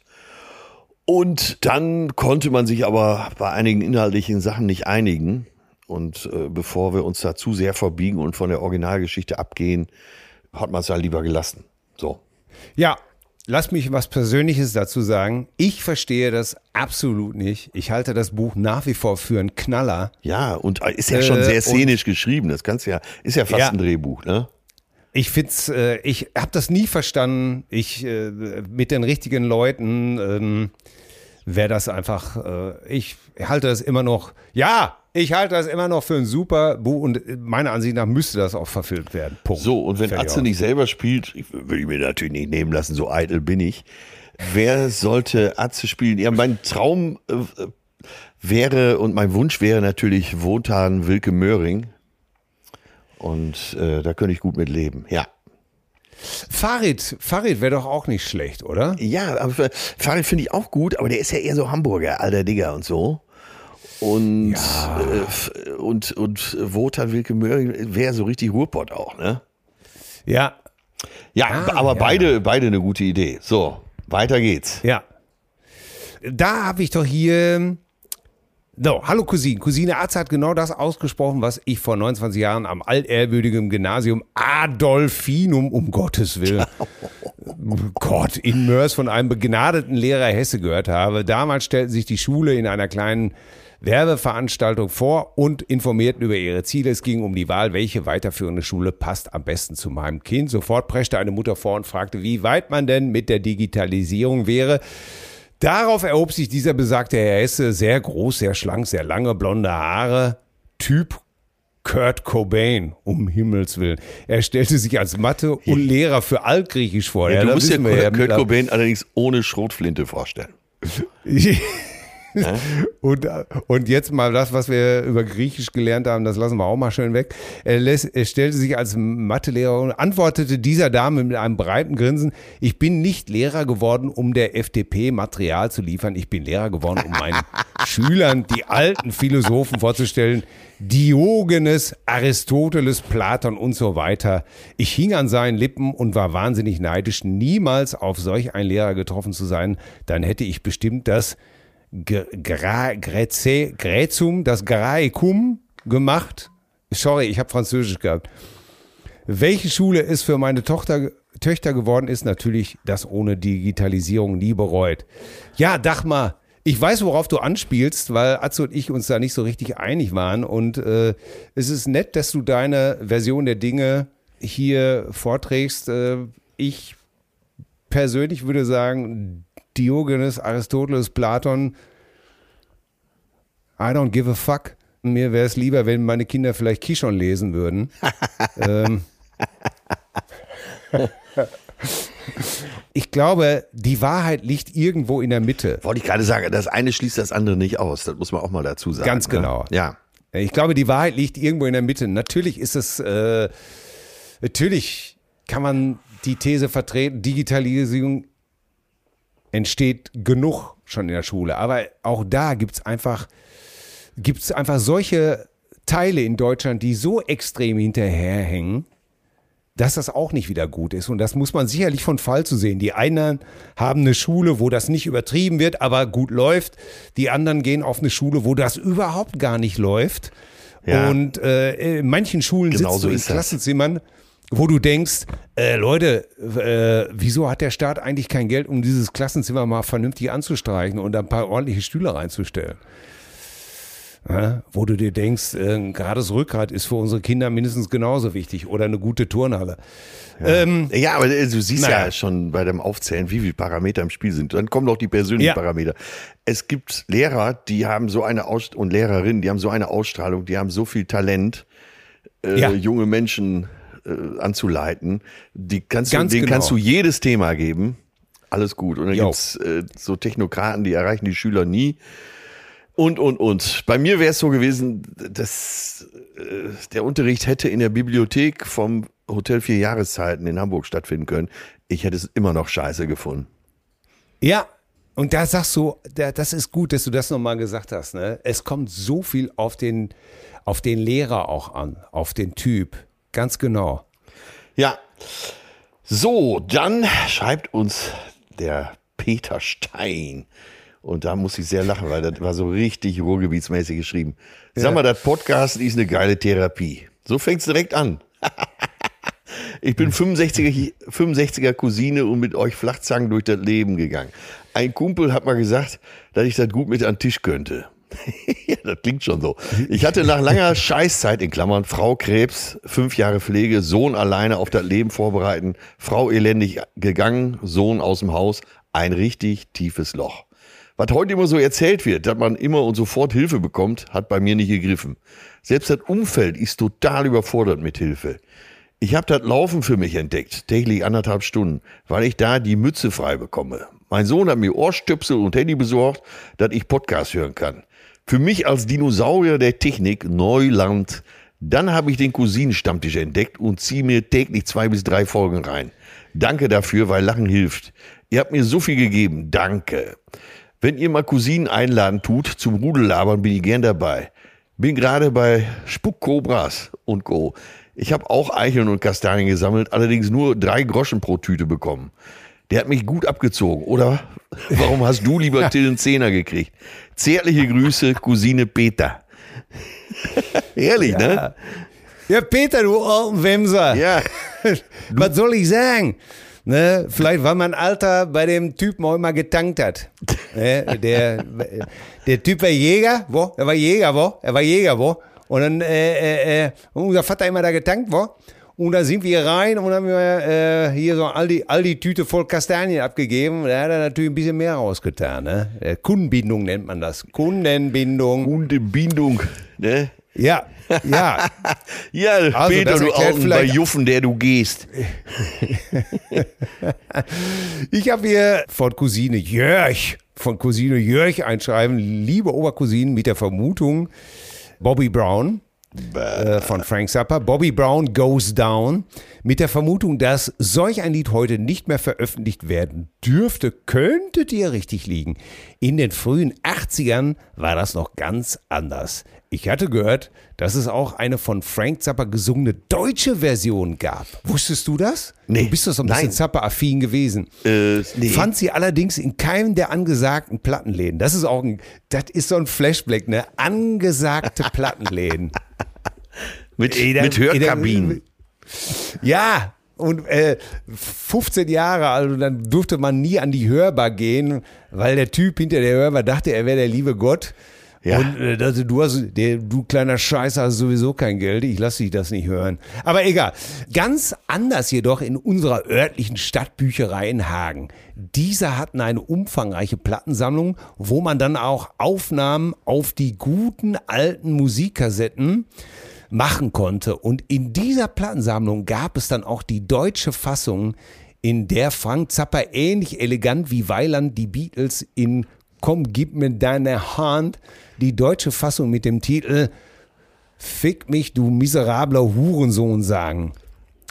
Speaker 3: Und dann konnte man sich aber bei einigen inhaltlichen Sachen nicht einigen. Und äh, bevor wir uns da zu sehr verbiegen und von der Originalgeschichte abgehen, hat man es ja lieber gelassen. So.
Speaker 2: Ja, lass mich was Persönliches dazu sagen. Ich verstehe das absolut nicht. Ich halte das Buch nach wie vor für einen Knaller.
Speaker 3: Ja, und ist ja schon
Speaker 2: Äh,
Speaker 3: sehr szenisch geschrieben. Das kannst ja, ist ja fast
Speaker 2: Ja.
Speaker 3: ein Drehbuch, ne?
Speaker 2: Ich find's, äh, ich habe das nie verstanden. Ich äh, mit den richtigen Leuten ähm, wäre das einfach. Äh, ich halte das immer noch. Ja, ich halte das immer noch für ein super Buch und meiner Ansicht nach müsste das auch verfilmt werden. Punkt.
Speaker 3: So, und wenn
Speaker 2: Fertig
Speaker 3: Atze nicht selber spielt, würde ich mir natürlich nicht nehmen lassen, so eitel bin ich. Wer sollte Atze spielen? Ja, mein Traum äh, äh, wäre und mein Wunsch wäre natürlich Wotan Wilke Möhring. Und äh, da könnte ich gut mit leben, ja.
Speaker 2: Farid, Farid wäre doch auch nicht schlecht, oder?
Speaker 3: Ja, aber Farid finde ich auch gut, aber der ist ja eher so Hamburger, alter Digger und so. Und, äh, f- und, und Wotan Wilke Möhring wäre so richtig Ruhrpott auch, ne?
Speaker 2: Ja,
Speaker 3: Ja,
Speaker 2: Ah,
Speaker 3: aber
Speaker 2: ja.
Speaker 3: beide, beide eine gute Idee. So, weiter geht's.
Speaker 2: ja. Da habe ich doch hier. So, hallo Cousine. Cousine Atze hat genau das ausgesprochen, was ich vor 29 Jahren am altehrwürdigen Gymnasium Adolfinum, um Gottes Willen, Gott, in Mörs von einem begnadeten Lehrer Hesse gehört habe. Damals stellten sich die Schule in einer kleinen Werbeveranstaltung vor und informierten über ihre Ziele. Es ging um die Wahl, welche weiterführende Schule passt am besten zu meinem Kind. Sofort preschte eine Mutter vor und fragte, wie weit man denn mit der Digitalisierung wäre. Darauf erhob sich dieser besagte Herr Hesse, sehr groß, sehr schlank, sehr lange blonde Haare, Typ Kurt Cobain, um Himmels Willen. Er stellte sich als Mathe und Lehrer für Altgriechisch vor.
Speaker 3: Ja,
Speaker 2: Ja,
Speaker 3: du musst dir
Speaker 2: wir
Speaker 3: Kurt, Kurt
Speaker 2: ja
Speaker 3: Cobain allerdings ohne Schrotflinte vorstellen.
Speaker 2: und, und jetzt mal das, was wir über Griechisch gelernt haben, das lassen wir auch mal schön weg. Er, lässt, er stellte sich als Mathelehrer und antwortete dieser Dame mit einem breiten Grinsen, ich bin nicht Lehrer geworden, um der FDP Material zu liefern, ich bin Lehrer geworden, um meinen Schülern die alten Philosophen vorzustellen, Diogenes, Aristoteles, Platon und so weiter. Ich hing an seinen Lippen und war wahnsinnig neidisch, niemals auf solch einen Lehrer getroffen zu sein. Dann hätte ich bestimmt das Gräzum, das Graecum gemacht. Sorry, ich habe Französisch gehabt. Welche Schule es für meine Tochter, Töchter geworden ist, natürlich das ohne Digitalisierung nie bereut. Ja, Dachmar, ich weiß, worauf du anspielst, weil Atze und ich uns da nicht so richtig einig waren. Und äh, es ist nett, dass du deine Version der Dinge hier vorträgst. Äh, ich persönlich würde sagen, Diogenes, Aristoteles, Platon, I don't give a fuck. Mir wäre es lieber, wenn meine Kinder vielleicht Kishon lesen würden. ähm, ich glaube, die Wahrheit liegt irgendwo in der Mitte.
Speaker 3: Wollte ich gerade sagen, das eine schließt das andere nicht aus. Das muss man auch mal dazu sagen.
Speaker 2: Ganz genau.
Speaker 3: Ne? Ja.
Speaker 2: Ich glaube, die Wahrheit liegt irgendwo in der Mitte. Natürlich ist es, äh, natürlich kann man die These vertreten, Digitalisierung entsteht genug schon in der Schule. Aber auch da gibt es einfach, gibt's einfach solche Teile in Deutschland, die so extrem hinterherhängen, dass das auch nicht wieder gut ist. Und das muss man sicherlich von Fall zu sehen. Die einen haben eine Schule, wo das nicht übertrieben wird, aber gut läuft. Die anderen gehen auf eine Schule, wo das überhaupt gar nicht läuft.
Speaker 3: Ja.
Speaker 2: Und äh, in manchen Schulen
Speaker 3: Genau
Speaker 2: sitzt
Speaker 3: so
Speaker 2: du in
Speaker 3: ist das.
Speaker 2: Wo du denkst, äh, Leute, äh, wieso hat der Staat eigentlich kein Geld, um dieses Klassenzimmer mal vernünftig anzustreichen und ein paar ordentliche Stühle reinzustellen? Ja, wo du dir denkst, äh, ein gerades Rückgrat ist für unsere Kinder mindestens genauso wichtig oder eine gute Turnhalle. Ähm,
Speaker 3: Ja, aber äh, du siehst
Speaker 2: Naja.
Speaker 3: ja schon bei dem Aufzählen, wie viele Parameter im Spiel sind. Dann kommen noch die persönlichen
Speaker 2: Ja.
Speaker 3: Parameter. Es gibt Lehrer, die haben so eine Aus und Lehrerinnen, die haben so eine Ausstrahlung, die haben so viel Talent, äh,
Speaker 2: Ja.
Speaker 3: junge Menschen äh, anzuleiten. Die kannst du,
Speaker 2: Ganz
Speaker 3: denen
Speaker 2: genau.
Speaker 3: kannst du jedes Thema geben. Alles gut. Und dann
Speaker 2: Jo.
Speaker 3: gibt's äh, so Technokraten, die erreichen die Schüler nie. Und, und, und. Bei mir wäre es so gewesen, dass äh, der Unterricht hätte in der Bibliothek vom Hotel Vier Jahreszeiten in Hamburg stattfinden können. Ich hätte es immer noch scheiße gefunden.
Speaker 2: Ja, und da sagst du, da, das ist gut, dass du das nochmal gesagt hast. Ne? Es kommt so viel auf den, auf den Lehrer auch an, auf den Typ. Ganz genau.
Speaker 3: Ja. So, dann schreibt uns der Peter Stein. Und da muss ich sehr lachen, weil das war so richtig ruhrgebietsmäßig geschrieben. Sag mal, das Podcast ist eine geile Therapie. So fängt's direkt an. Ich bin 65er, 65er Cousine und mit euch Flachzangen durch das Leben gegangen. Ein Kumpel hat mal gesagt, dass ich das gut mit an den Tisch könnte. ja, das klingt schon so. Ich hatte nach langer Scheißzeit in Klammern Frau Krebs, fünf Jahre Pflege, Sohn alleine auf das Leben vorbereiten, Frau elendig gegangen, Sohn aus dem Haus, ein richtig tiefes Loch. Was heute immer so erzählt wird, dass man immer und sofort Hilfe bekommt, hat bei mir nicht gegriffen. Selbst das Umfeld ist total überfordert mit Hilfe. Ich habe das Laufen für mich entdeckt, täglich anderthalb Stunden, weil ich da die Mütze frei bekomme. Mein Sohn hat mir Ohrstöpsel und Handy besorgt, dass ich Podcast hören kann. Für mich als Dinosaurier der Technik Neuland. Dann habe ich den Cousinenstammtisch entdeckt und ziehe mir täglich zwei bis drei Folgen rein. Danke dafür, weil Lachen hilft. Ihr habt mir so viel gegeben. Danke. Wenn ihr mal Cousinen einladen tut zum Rudellabern, bin ich gern dabei. Bin gerade bei Spuckkobras und Co. Ich habe auch Eicheln und Kastanien gesammelt, allerdings nur drei Groschen pro Tüte bekommen. Der hat mich gut abgezogen. Oder warum hast du lieber Till einen Zehner gekriegt? Zärtliche Grüße, Cousine Peter. Ehrlich, ne?
Speaker 2: Ja, Peter, du alten Wemser.
Speaker 3: Ja.
Speaker 2: Was soll ich sagen? Ne? Vielleicht, weil mein Alter bei dem Typen auch immer getankt hat. Ne? Der, der Typ war Jäger, wo? Er war Jäger, wo? Er war Jäger, wo? Und dann, äh, äh, äh, unser Vater immer da getankt, wo? Und da sind wir rein und haben wir äh, hier so all die, all die Tüte voll Kastanien abgegeben. Da hat er natürlich ein bisschen mehr rausgetan. Ne? Äh, Kundenbindung nennt man das. Kundenbindung.
Speaker 3: Hundebindung, ne?
Speaker 2: Ja, ja.
Speaker 3: Ja,
Speaker 2: Also,
Speaker 3: Peter, du alten Juffen, der du gehst.
Speaker 2: Ich habe hier von Cousine Jörg, von Cousine Jörg einschreiben, liebe Obercousinen mit der Vermutung, Bobby Brown äh, von Frank Zappa, Bobby Brown Goes Down, mit der Vermutung, dass solch ein Lied heute nicht mehr veröffentlicht werden dürfte, könntet ihr richtig liegen. In den frühen 80ern war das noch ganz anders. Ich hatte gehört, dass es auch eine von Frank Zappa gesungene deutsche Version gab. Wusstest du das?
Speaker 3: Nee.
Speaker 2: Du bist doch so ein bisschen. Zappa-affin gewesen.
Speaker 3: Äh, nee.
Speaker 2: Fand sie allerdings in keinem der angesagten Plattenläden. Das ist auch ein, das ist so ein Flashback, ne? Angesagte Plattenläden.
Speaker 3: Mit,
Speaker 2: da-
Speaker 3: mit Hörkabinen.
Speaker 2: Ja, und äh, 15 Jahre und dann durfte man nie an die Hörbar gehen, weil der Typ hinter der Hörbar dachte, er wäre der liebe Gott.
Speaker 3: Ja.
Speaker 2: Und äh, du hast, der, du kleiner Scheiße hast sowieso kein Geld, ich lasse dich das nicht hören. Aber egal. Ganz anders jedoch in unserer örtlichen Stadtbücherei in Hagen. Diese hatten eine umfangreiche Plattensammlung, wo man dann auch Aufnahmen auf die guten alten Musikkassetten machen konnte. Und in dieser Plattensammlung gab es dann auch die deutsche Fassung, in der Frank Zappa ähnlich elegant wie Weiland die Beatles in Komm, gib mir deine Hand, die deutsche Fassung mit dem Titel Fick mich, du miserabler Hurensohn sagen.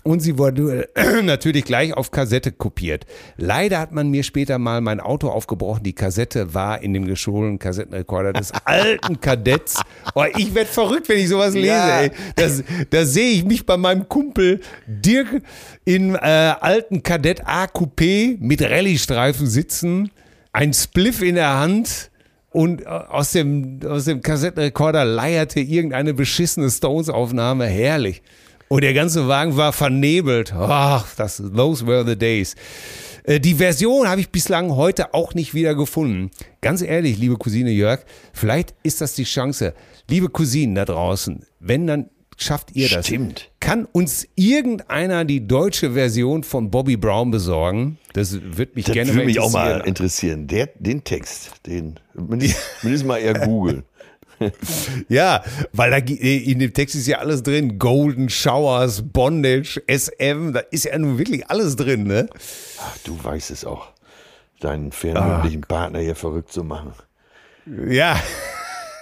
Speaker 2: Und sie wurde natürlich gleich auf Kassette kopiert. Leider hat man mir später mal mein Auto aufgebrochen. Die Kassette war in dem gescholenen Kassettenrekorder des alten Kadetts. Oh, ich werd verrückt, wenn ich sowas lese.
Speaker 3: Ja.
Speaker 2: Das, da sehe ich mich bei meinem Kumpel Dirk in äh, alten Kadett A Coupé mit Rallye-Streifen sitzen, ein Spliff in der Hand und äh, aus dem, aus dem Kassettenrekorder leierte irgendeine beschissene Stones-Aufnahme. Herrlich. Und der ganze Wagen war vernebelt. Ach, das, those were the days. Äh, Die Version habe ich bislang heute auch nicht wieder gefunden. Ganz ehrlich, liebe Cousine Jörg, vielleicht ist das die Chance. Liebe Cousinen da draußen, wenn dann schafft ihr das.
Speaker 3: Stimmt.
Speaker 2: Kann uns irgendeiner die deutsche Version von Bobby Brown besorgen? Das würde mich
Speaker 3: Das
Speaker 2: gerne
Speaker 3: würde mich auch mal
Speaker 2: interessieren.
Speaker 3: Der, den Text, den mindestens mal eher googeln.
Speaker 2: Ja, weil da gi- in dem Text ist ja alles drin. Golden Showers, Bondage, SM, da ist ja nun wirklich alles drin, ne?
Speaker 3: Ach, du weißt es auch, deinen fernmündlichen Partner hier verrückt zu machen.
Speaker 2: Ja,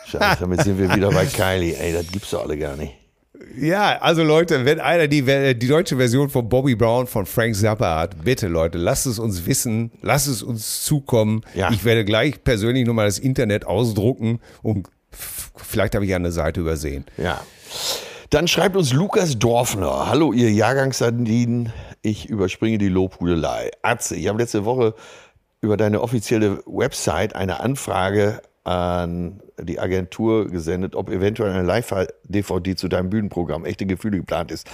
Speaker 3: Scheiße, damit sind wir wieder bei Kylie. Ey, das gibt's doch alle gar nicht.
Speaker 2: Ja, also Leute, wenn einer die, die deutsche Version von Bobby Brown von Frank Zappa hat, bitte Leute, lasst es uns wissen, lasst es uns zukommen.
Speaker 3: Ja.
Speaker 2: Ich werde gleich persönlich nochmal das Internet ausdrucken und vielleicht habe ich ja eine Seite übersehen.
Speaker 3: Ja. Dann schreibt uns Lukas Dorfner. Hallo, ihr Jahrgangssardinen. Ich überspringe die Lobhudelei. Atze, ich habe letzte Woche über deine offizielle Website eine Anfrage an die Agentur gesendet, ob eventuell eine Live-DVD zu deinem Bühnenprogramm Echte Gefühle geplant ist.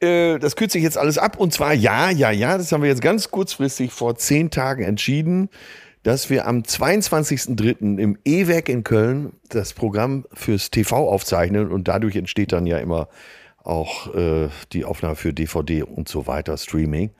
Speaker 3: Äh, Das kürze ich jetzt alles ab. Und zwar ja, ja, ja, das haben wir jetzt ganz kurzfristig vor zehn Tagen entschieden, dass wir am 22.03. im E-Werk in Köln das Programm fürs TV aufzeichnen und dadurch entsteht dann ja immer auch äh, die Aufnahme für DVD und so weiter, Streaming.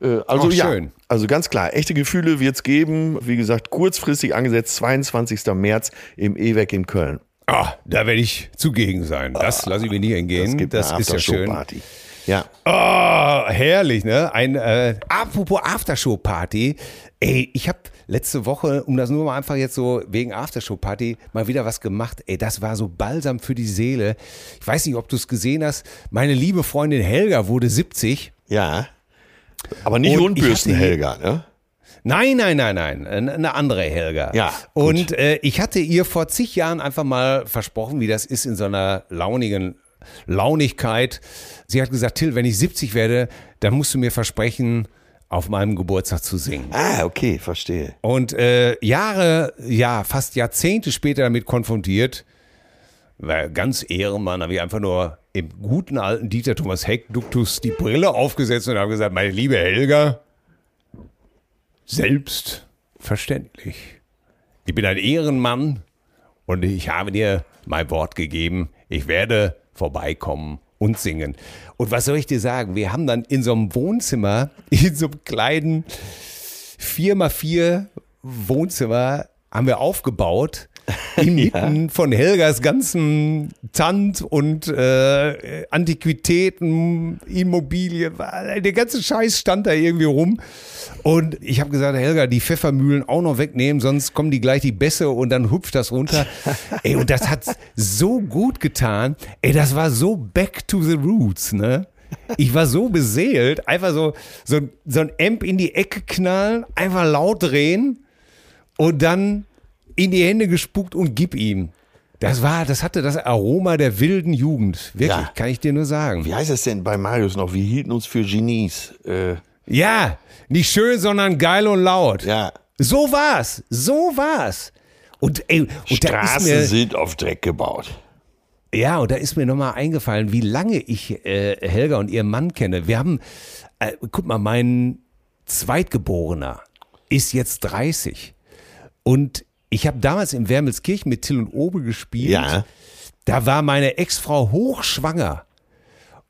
Speaker 3: Äh, also
Speaker 2: Ach,
Speaker 3: ja, also ganz klar, echte Gefühle wird es geben. Wie gesagt, kurzfristig angesetzt, 22. März im E-Werk in Köln.
Speaker 2: Ah, da werde ich zugegen sein. Das lasse ich mir nie entgehen.
Speaker 3: Es gibt
Speaker 2: das ist ja schön.
Speaker 3: Aftershow-Party. Ja,
Speaker 2: Oh, herrlich, ne? Ein äh, apropos Aftershow-Party. Ey, ich habe letzte Woche, um das nur mal einfach jetzt so wegen Aftershow-Party, mal wieder was gemacht. Ey, das war so balsam für die Seele. Ich weiß nicht, ob du es gesehen hast. Meine liebe Freundin Helga wurde 70.
Speaker 3: ja. Aber nicht
Speaker 2: Und
Speaker 3: Rundbürsten, Helga, ne?
Speaker 2: Nein, nein, nein, nein. Eine andere Helga.
Speaker 3: Ja, gut.
Speaker 2: Und äh, ich hatte ihr vor zig Jahren einfach mal versprochen, wie das ist in so einer launigen Launigkeit. Sie hat gesagt, Till, wenn ich 70 werde, dann musst du mir versprechen, auf meinem Geburtstag zu singen.
Speaker 3: Ah, okay, verstehe.
Speaker 2: Und äh, Jahre, ja, fast Jahrzehnte später damit konfrontiert, war ganz Ehrenmann, habe ich einfach nur im guten alten Dieter Thomas Heck Duktus die Brille aufgesetzt und habe gesagt, meine liebe Helga, Selbstverständlich. Ich bin ein Ehrenmann und ich habe dir mein Wort gegeben. Ich werde vorbeikommen und singen. Und was soll ich dir sagen? Wir haben dann in so einem Wohnzimmer, in so einem kleinen 4x4 Wohnzimmer, haben wir aufgebaut inmitten ja. von Helgas ganzen Tant und äh, Antiquitäten, Immobilien, der ganze Scheiß stand da irgendwie rum. Und ich habe gesagt, Helga, die Pfeffermühlen auch noch wegnehmen, sonst kommen die gleich die Bässe und dann hüpft das runter. Ey, und das hat so gut getan. Ey, das war so back to the roots, ne? Ich war so beseelt, einfach so, so, so ein Amp in die Ecke knallen, einfach laut drehen und dann in die Hände gespuckt und gib ihm. Das war, das hatte das Aroma der wilden Jugend. Wirklich, ja. kann ich dir nur sagen.
Speaker 3: Wie heißt es denn bei Marius noch? Wir hielten uns für Genies. Äh.
Speaker 2: Ja, nicht schön, sondern geil und laut.
Speaker 3: Ja.
Speaker 2: So war's. So war's. Und, ey, und
Speaker 3: Straßen mir, sind auf Dreck gebaut.
Speaker 2: Ja, und da ist mir nochmal eingefallen, wie lange ich äh, Helga und ihren Mann kenne. Wir haben, äh, guck mal, mein Zweitgeborener ist jetzt 30. Und ich habe damals in Wermelskirchen mit Till und Obe gespielt.
Speaker 3: Ja.
Speaker 2: Da war meine Ex-Frau hochschwanger.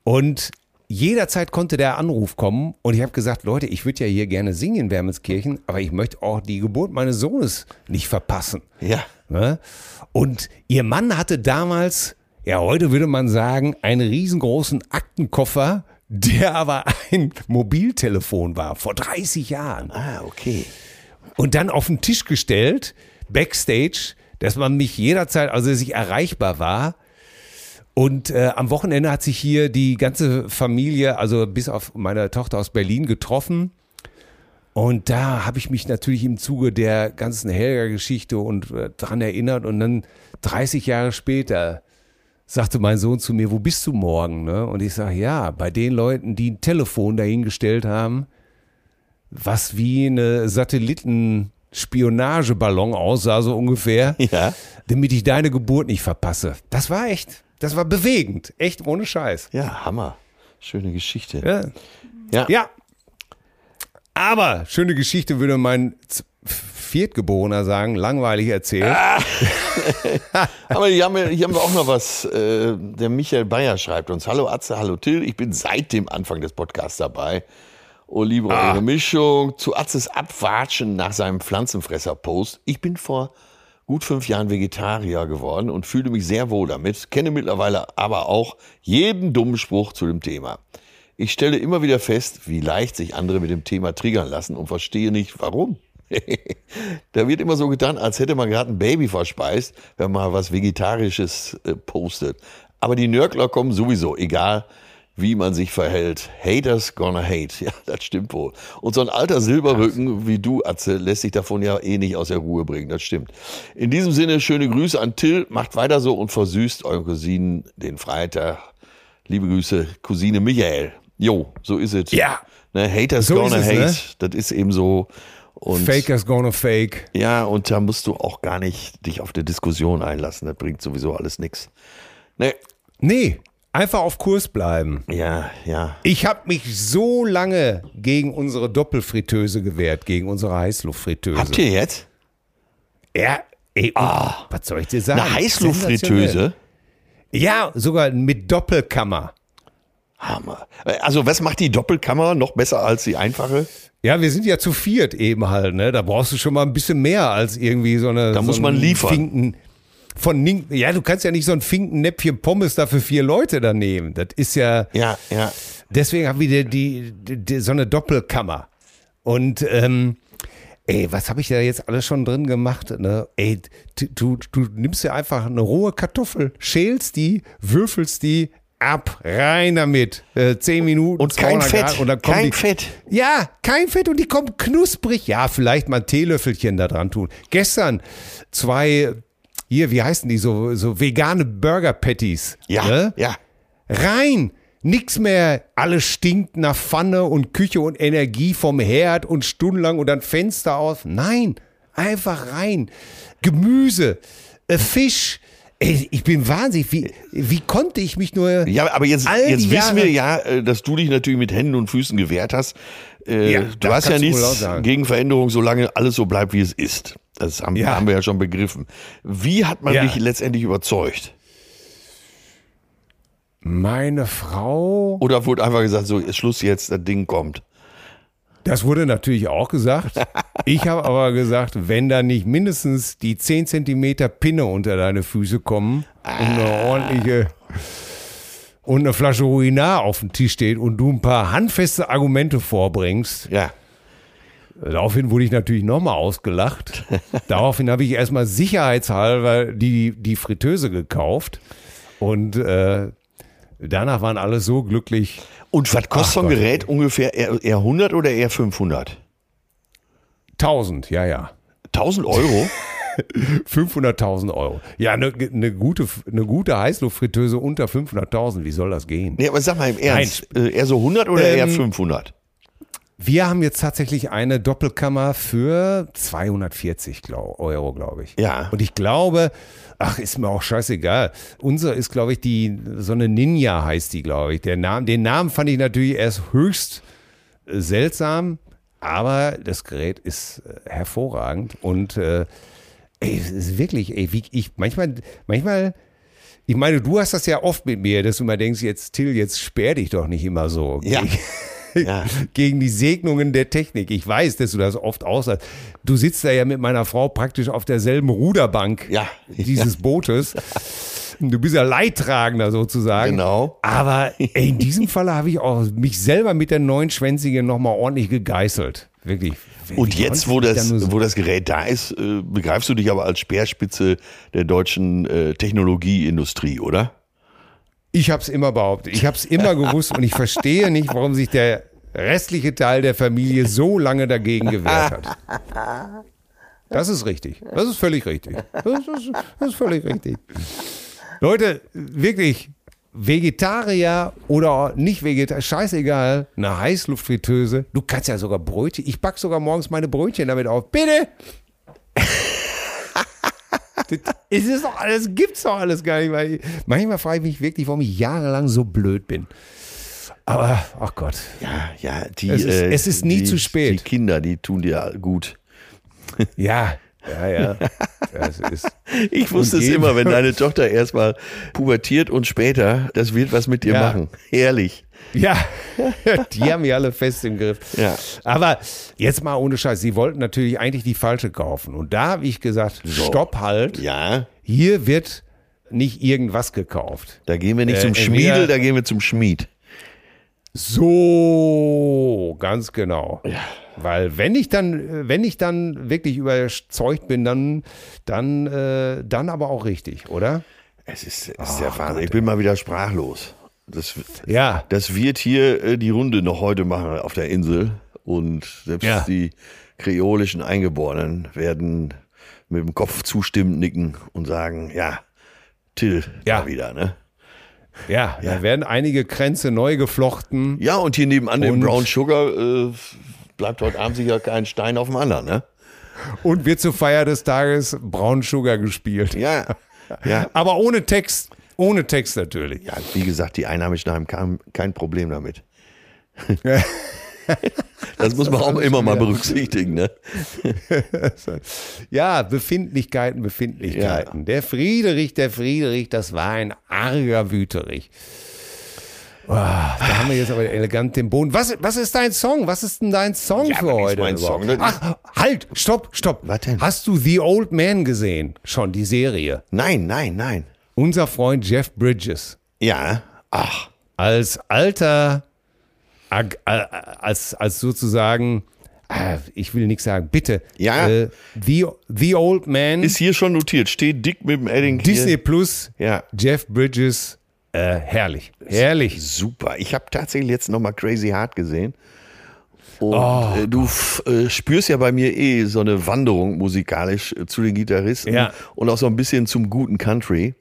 Speaker 2: Und jederzeit konnte der Anruf kommen. Und ich habe gesagt, Leute, ich würde ja hier gerne singen in Wermelskirchen, aber ich möchte auch die Geburt meines Sohnes nicht verpassen.
Speaker 3: Ja.
Speaker 2: Ne? Und ihr Mann hatte damals, ja, heute würde man sagen, einen riesengroßen Aktenkoffer, der aber ein Mobiltelefon war, vor 30 Jahren.
Speaker 3: Ah, okay.
Speaker 2: Und dann auf den Tisch gestellt Backstage, dass man mich jederzeit, also dass ich erreichbar war. Und äh, am Wochenende hat sich hier die ganze Familie, also bis auf meine Tochter aus Berlin, getroffen. Und da habe ich mich natürlich im Zuge der ganzen Helga-Geschichte und äh, dran erinnert. Und dann 30 Jahre später sagte mein Sohn zu mir, wo bist du morgen? Ne? Und ich sage, ja, bei den Leuten, die ein Telefon dahingestellt haben, was wie eine Satelliten Spionageballon aussah, so ungefähr,
Speaker 3: ja.
Speaker 2: damit ich deine Geburt nicht verpasse. Das war echt, das war bewegend, echt ohne Scheiß.
Speaker 3: Ja, Hammer. Schöne Geschichte.
Speaker 2: Ja.
Speaker 3: Ja.
Speaker 2: ja. Aber schöne Geschichte würde mein Viertgeborener sagen, langweilig erzählt. Ah.
Speaker 3: Aber hier haben, wir, hier haben wir auch noch was. Äh, der Michael Bayer schreibt uns: Hallo Atze, hallo Till. Ich bin seit dem Anfang des Podcasts dabei. Oh, liebe ah. eure Mischung. Zu Atzes Abwatschen nach seinem Pflanzenfresser-Post. Ich bin vor gut fünf Jahren Vegetarier geworden und fühle mich sehr wohl damit, kenne mittlerweile aber auch jeden dummen Spruch zu dem Thema. Ich stelle immer wieder fest, wie leicht sich andere mit dem Thema triggern lassen und verstehe nicht, warum. da wird immer so getan, als hätte man gerade ein Baby verspeist, wenn man was Vegetarisches äh, postet. Aber die Nörgler kommen sowieso, egal wie man sich verhält. Haters gonna hate. Ja, das stimmt wohl. Und so ein alter Silberrücken wie du, Atze, lässt sich davon ja eh nicht aus der Ruhe bringen. Das stimmt. In diesem Sinne, schöne Grüße an Till. Macht weiter so und versüßt euren Cousinen den Freitag. Liebe Grüße, Cousine Michael. Jo, so ist es.
Speaker 2: Ja.
Speaker 3: Ne, Haters so gonna es, hate. Ne? Das ist eben so.
Speaker 2: Und Fakers gonna fake.
Speaker 3: Ja, und da musst du auch gar nicht dich auf die Diskussion einlassen. Das bringt sowieso alles nichts.
Speaker 2: Ne. Nee, Einfach auf Kurs bleiben.
Speaker 3: Ja, ja.
Speaker 2: Ich habe mich so lange gegen unsere Doppelfritteuse gewehrt, gegen unsere Heißluftfritteuse.
Speaker 3: Habt ihr jetzt?
Speaker 2: Ja, ey, oh, was soll ich dir sagen?
Speaker 3: Eine Heißluftfritteuse?
Speaker 2: Ja, sogar mit Doppelkammer.
Speaker 3: Hammer. Also, was macht die Doppelkammer noch besser als die einfache?
Speaker 2: Ja, wir sind ja zu viert eben halt, ne? Da brauchst du schon mal ein bisschen mehr als irgendwie so eine.
Speaker 3: Da
Speaker 2: so
Speaker 3: muss man liefern.
Speaker 2: Finken, von Ning, ja, du kannst ja nicht so ein Finkennäpfchen Pommes da für vier Leute da nehmen. Das ist ja.
Speaker 3: Ja, ja.
Speaker 2: Deswegen haben wir die, die, die, so eine Doppelkammer. Und, ähm, ey, was habe ich da jetzt alles schon drin gemacht? Ne? Ey, du, du nimmst ja einfach eine rohe Kartoffel, schälst die, würfelst die, ab, rein damit. Äh, zehn Minuten.
Speaker 3: Und kein Fett. Grad,
Speaker 2: und dann kommt
Speaker 3: kein
Speaker 2: die,
Speaker 3: Fett.
Speaker 2: Ja, kein Fett und die kommt knusprig. Ja, vielleicht mal ein Teelöffelchen da dran tun. Gestern zwei hier, wie heißen die, so, so vegane Burger Patties.
Speaker 3: Ja, ne? ja.
Speaker 2: Rein! Nix mehr, alles stinkt nach Pfanne und Küche und Energie vom Herd und stundenlang und dann Fenster aus. Nein, einfach rein. Gemüse, äh, Fisch, Ey, ich bin wahnsinnig. Wie, wie konnte ich mich nur.
Speaker 3: Ja, aber jetzt, jetzt wissen wir ja, äh, dass du dich natürlich mit Händen und Füßen gewehrt hast. Äh,
Speaker 2: Ja,
Speaker 3: du hast ja nichts gegen Veränderung, solange alles so bleibt, wie es ist. Das haben,
Speaker 2: Ja.
Speaker 3: haben wir ja schon begriffen. Wie hat man
Speaker 2: Ja.
Speaker 3: dich letztendlich überzeugt?
Speaker 2: Meine Frau.
Speaker 3: Oder wurde einfach gesagt, so, ist Schluss jetzt, das Ding kommt?
Speaker 2: Das wurde natürlich auch gesagt. Ich habe aber gesagt, wenn da nicht mindestens die 10 Zentimeter Pinne unter deine Füße kommen und eine ordentliche und eine Flasche Ruinar auf dem Tisch steht und du ein paar handfeste Argumente vorbringst,
Speaker 3: Ja.
Speaker 2: Daraufhin wurde ich natürlich nochmal ausgelacht. Daraufhin habe ich erstmal sicherheitshalber die, die Fritteuse gekauft und äh, danach waren alle so glücklich.
Speaker 3: Und was kostet so ein. Gerät ungefähr? Eher, eher 100 oder eher 500?
Speaker 2: 1000, ja, ja.
Speaker 3: 1000 Euro?
Speaker 2: 500.000 Euro. Ja, eine ne gute, eine gute Heißluftfritteuse unter 500.000, wie soll das gehen?
Speaker 3: nee, aber sag mal im Ernst, äh, eher so 100 oder
Speaker 2: Ähm,
Speaker 3: eher 500?
Speaker 2: Wir haben jetzt tatsächlich eine Doppelkammer für 240 glaub, Euro, glaube ich.
Speaker 3: Ja.
Speaker 2: Und ich glaube, ach, ist mir auch scheißegal. Unsere ist, glaube ich, die, so eine Ninja heißt die, glaube ich. Der Name, den Namen fand ich natürlich erst höchst äh, seltsam, aber das Gerät ist äh, hervorragend und äh, ey, es ist wirklich, ey, wie ich manchmal, manchmal, ich meine, du hast das ja oft mit mir, dass du mal denkst, jetzt Till, jetzt sperr dich doch nicht immer so.
Speaker 3: Ja. Ja.
Speaker 2: gegen die Segnungen der Technik. Ich weiß, dass du das oft aussagst. Du sitzt da ja mit meiner Frau praktisch auf derselben Ruderbank
Speaker 3: Ja.
Speaker 2: dieses Bootes. Du bist ja Leidtragender sozusagen.
Speaker 3: Genau.
Speaker 2: Aber ey, in diesem Falle habe ich auch mich selber mit der neunschwänzigen nochmal ordentlich gegeißelt. Wirklich.
Speaker 3: Und jetzt, wo das,
Speaker 2: so-
Speaker 3: wo das Gerät da ist, äh, begreifst du dich aber als Speerspitze der deutschen äh, Technologieindustrie, oder?
Speaker 2: Ich habe es immer behauptet. Ich habe es immer gewusst und ich verstehe nicht, warum sich der restliche Teil der Familie so lange dagegen gewehrt hat. Das ist richtig. Das ist völlig richtig. Das ist, das ist völlig richtig. Leute, wirklich, Vegetarier oder nicht Vegetarier, scheißegal, eine Heißluftfritteuse. Du kannst ja sogar Brötchen. Ich back sogar morgens meine Brötchen damit auf. Bitte! Das ist es doch alles, gibt's doch alles gar nicht. Weil manchmal frage ich mich wirklich, warum ich jahrelang so blöd bin. Aber, ach Gott.
Speaker 3: Ja, ja, die,
Speaker 2: Es ist-
Speaker 3: äh,
Speaker 2: es ist nie
Speaker 3: die,
Speaker 2: zu spät.
Speaker 3: Die Kinder, die tun dir gut.
Speaker 2: Ja, ja, ja. Das ist,
Speaker 3: Ich wusste es immer, wenn deine Tochter erstmal pubertiert und später, das wird was mit dir
Speaker 2: Ja.
Speaker 3: machen. Herrlich.
Speaker 2: Ja, die haben mich alle fest im Griff.
Speaker 3: Ja.
Speaker 2: Aber jetzt mal ohne Scheiß, sie wollten natürlich eigentlich die falsche kaufen. Und da habe ich gesagt, stopp halt.
Speaker 3: Ja,
Speaker 2: Hier wird nicht irgendwas gekauft.
Speaker 3: da gehen wir nicht
Speaker 2: Äh,
Speaker 3: zum Schmiedel, da gehen wir zum Schmied.
Speaker 2: So, ganz genau. Weil wenn ich dann, wenn ich dann wirklich überzeugt bin, dann, dann, äh, dann aber auch richtig, oder?
Speaker 3: Es ist, es ist der Wahnsinn. Ich bin mal wieder sprachlos. Das,
Speaker 2: Ja.
Speaker 3: das wird hier äh, die Runde noch heute machen auf der Insel. Und selbst
Speaker 2: Ja.
Speaker 3: die kreolischen Eingeborenen werden mit dem Kopf zustimmend nicken und sagen, ja, Till,
Speaker 2: Ja.
Speaker 3: wieder, ne?
Speaker 2: Ja, da werden einige Kränze neu geflochten.
Speaker 3: Ja, und hier nebenan dem
Speaker 2: Und-
Speaker 3: Brown Sugar äh, bleibt heute Abend sicher kein Stein auf dem anderen, ne?
Speaker 2: Und wird zur Feier des Tages Brown Sugar gespielt.
Speaker 3: Ja, ja.
Speaker 2: Aber ohne Text. Ohne Text natürlich.
Speaker 3: Ja, wie gesagt, die Einheimischen haben kein, kein Problem damit. Das muss man auch immer mal berücksichtigen, ne?
Speaker 2: Ja, Befindlichkeiten, Befindlichkeiten. Der Friederich, der Friederich, das war ein arger Wüterich. Oh, da haben wir jetzt aber elegant den Boden. Was, was ist dein Song? Was ist denn dein Song
Speaker 3: Ja,
Speaker 2: für heute?
Speaker 3: mein
Speaker 2: überhaupt?
Speaker 3: Song? Ist-
Speaker 2: Ach, halt, stopp, stopp.
Speaker 3: Was denn?
Speaker 2: Hast du The Old Man gesehen? Schon die Serie.
Speaker 3: Nein, nein, nein.
Speaker 2: Unser Freund Jeff Bridges.
Speaker 3: Ja, ach,
Speaker 2: als alter, äh, als, als sozusagen, äh, ich will nichts sagen, bitte.
Speaker 3: Ja.
Speaker 2: Äh, the, the Old Man,
Speaker 3: ist hier schon notiert, steht dick mit dem Edding.
Speaker 2: Disney Plus,
Speaker 3: Ja.
Speaker 2: Jeff Bridges, äh, herrlich. Herrlich.
Speaker 3: Super. Ich habe tatsächlich jetzt nochmal Crazy Heart gesehen. Und
Speaker 2: Oh,
Speaker 3: äh, du äh, spürst ja bei mir eh so eine Wanderung musikalisch äh, zu den Gitarristen
Speaker 2: Ja.
Speaker 3: und auch so ein bisschen zum guten Country.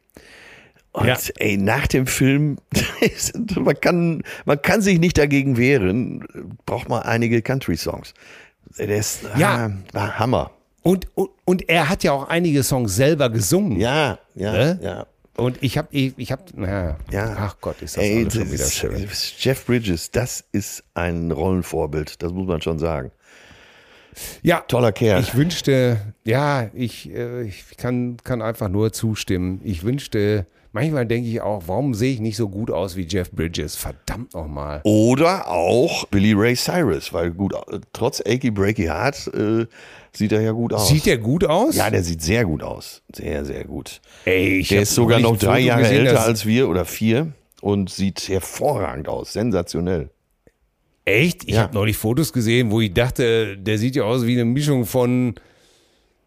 Speaker 3: Und
Speaker 2: Ja.
Speaker 3: ey, nach dem Film, man kann, man kann sich nicht dagegen wehren, braucht man einige Country-Songs. Das
Speaker 2: Ja.
Speaker 3: ah, Hammer.
Speaker 2: Und, und, und er hat ja auch einige Songs selber gesungen.
Speaker 3: Ja, ja,
Speaker 2: Ne?
Speaker 3: ja.
Speaker 2: Und ich habe, ich, ich habe, naja,
Speaker 3: Ja.
Speaker 2: ach Gott, ist das
Speaker 3: Ey,
Speaker 2: alles schon wieder
Speaker 3: ist-
Speaker 2: schön.
Speaker 3: Jeff Bridges, das ist ein Rollenvorbild, das muss man schon sagen.
Speaker 2: Ja,
Speaker 3: Toller Kerl.
Speaker 2: Ich wünschte, ja, ich, äh, ich kann, kann einfach nur zustimmen. Ich wünschte, manchmal denke ich auch, warum sehe ich nicht so gut aus wie Jeff Bridges? Verdammt nochmal.
Speaker 3: Oder auch Billy Ray Cyrus, weil gut, trotz Achy Breaky Heart äh, sieht er ja gut aus.
Speaker 2: Sieht der gut aus?
Speaker 3: ja, der sieht sehr gut aus. Sehr, sehr gut.
Speaker 2: Ey, ich
Speaker 3: Der ist sogar noch drei
Speaker 2: Foto
Speaker 3: Jahre
Speaker 2: gesehen,
Speaker 3: älter als wir oder vier und sieht hervorragend aus. Sensationell.
Speaker 2: Echt? Ich
Speaker 3: Ja.
Speaker 2: habe neulich Fotos gesehen, wo ich dachte, der sieht ja aus wie eine Mischung von,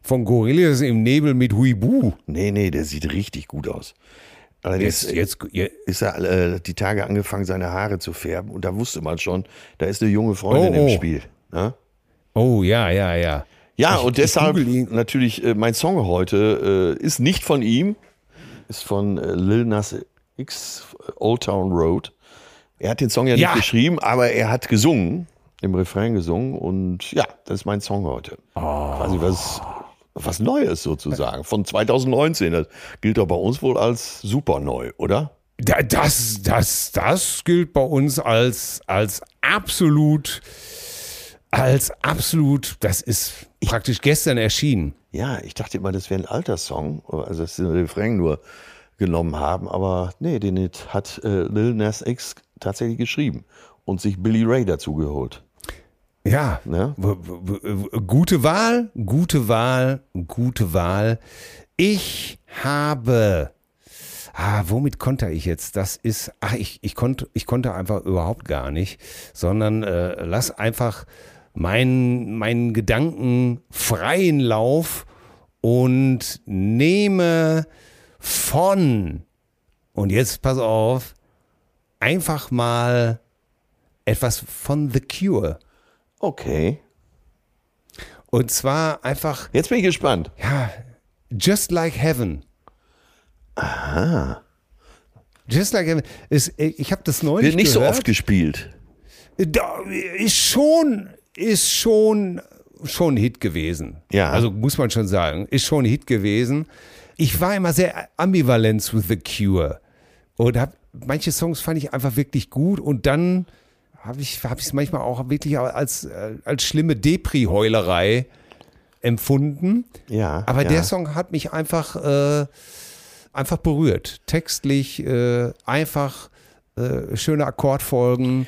Speaker 2: von Gorillas im Nebel mit Huibu.
Speaker 3: Nee, nee, der sieht richtig gut aus. Allerdings
Speaker 2: Jetzt, jetzt, je-
Speaker 3: ist er äh, die Tage angefangen, seine Haare zu färben und da wusste man schon, da ist eine junge Freundin
Speaker 2: Oh,
Speaker 3: im
Speaker 2: oh.
Speaker 3: Spiel. Ne?
Speaker 2: oh ja, ja, ja.
Speaker 3: Ja,
Speaker 2: Ich-
Speaker 3: und deshalb natürlich äh, mein Song heute äh, ist nicht von ihm, ist von äh, Lil Nas X, äh, Old Town Road. Er hat den Song ja,
Speaker 2: Ja.
Speaker 3: nicht geschrieben, aber er hat gesungen, im Refrain gesungen und ja, das ist mein Song heute.
Speaker 2: Oh.
Speaker 3: Quasi was, was Neues sozusagen, von 2019. Das gilt doch bei uns wohl als super neu, oder?
Speaker 2: Da- Das, das, das gilt bei uns als, als absolut, als absolut, das ist praktisch gestern erschienen.
Speaker 3: Ja, ich dachte immer, das wäre ein alter Song, also dass sie den Refrain nur genommen haben, aber nee, den hat äh, Lil Nas X tatsächlich geschrieben und sich Billy Ray dazu geholt.
Speaker 2: Ja,
Speaker 3: Ne?
Speaker 2: gute Wahl, gute Wahl, gute Wahl. Ich habe, ah, womit konnte ich jetzt? Das ist, ach, ich, ich, konnte, ich konnte einfach überhaupt gar nicht, sondern äh, lass einfach meinen meinen Gedanken freien Lauf und nehme von, und jetzt pass auf, einfach mal etwas von The Cure.
Speaker 3: Okay,
Speaker 2: Und zwar einfach,
Speaker 3: jetzt bin ich gespannt.
Speaker 2: ja, Just Like Heaven. Aha. Just Like Heaven. Ist, ich habe das neulich
Speaker 3: Wird nicht so
Speaker 2: gehört.
Speaker 3: oft gespielt.
Speaker 2: Da ist schon, ist schon, schon ein Hit gewesen.
Speaker 3: Ja.
Speaker 2: Also muss man schon sagen, ist schon ein Hit gewesen. Ich war immer sehr ambivalent zu The Cure und hab, manche Songs fand ich einfach wirklich gut und dann habe ich es manchmal auch wirklich als äh, als schlimme Depri-Heulerei empfunden.
Speaker 3: Ja,
Speaker 2: Aber
Speaker 3: ja.
Speaker 2: der Song hat mich einfach äh, einfach berührt, textlich äh, einfach äh, schöne Akkordfolgen,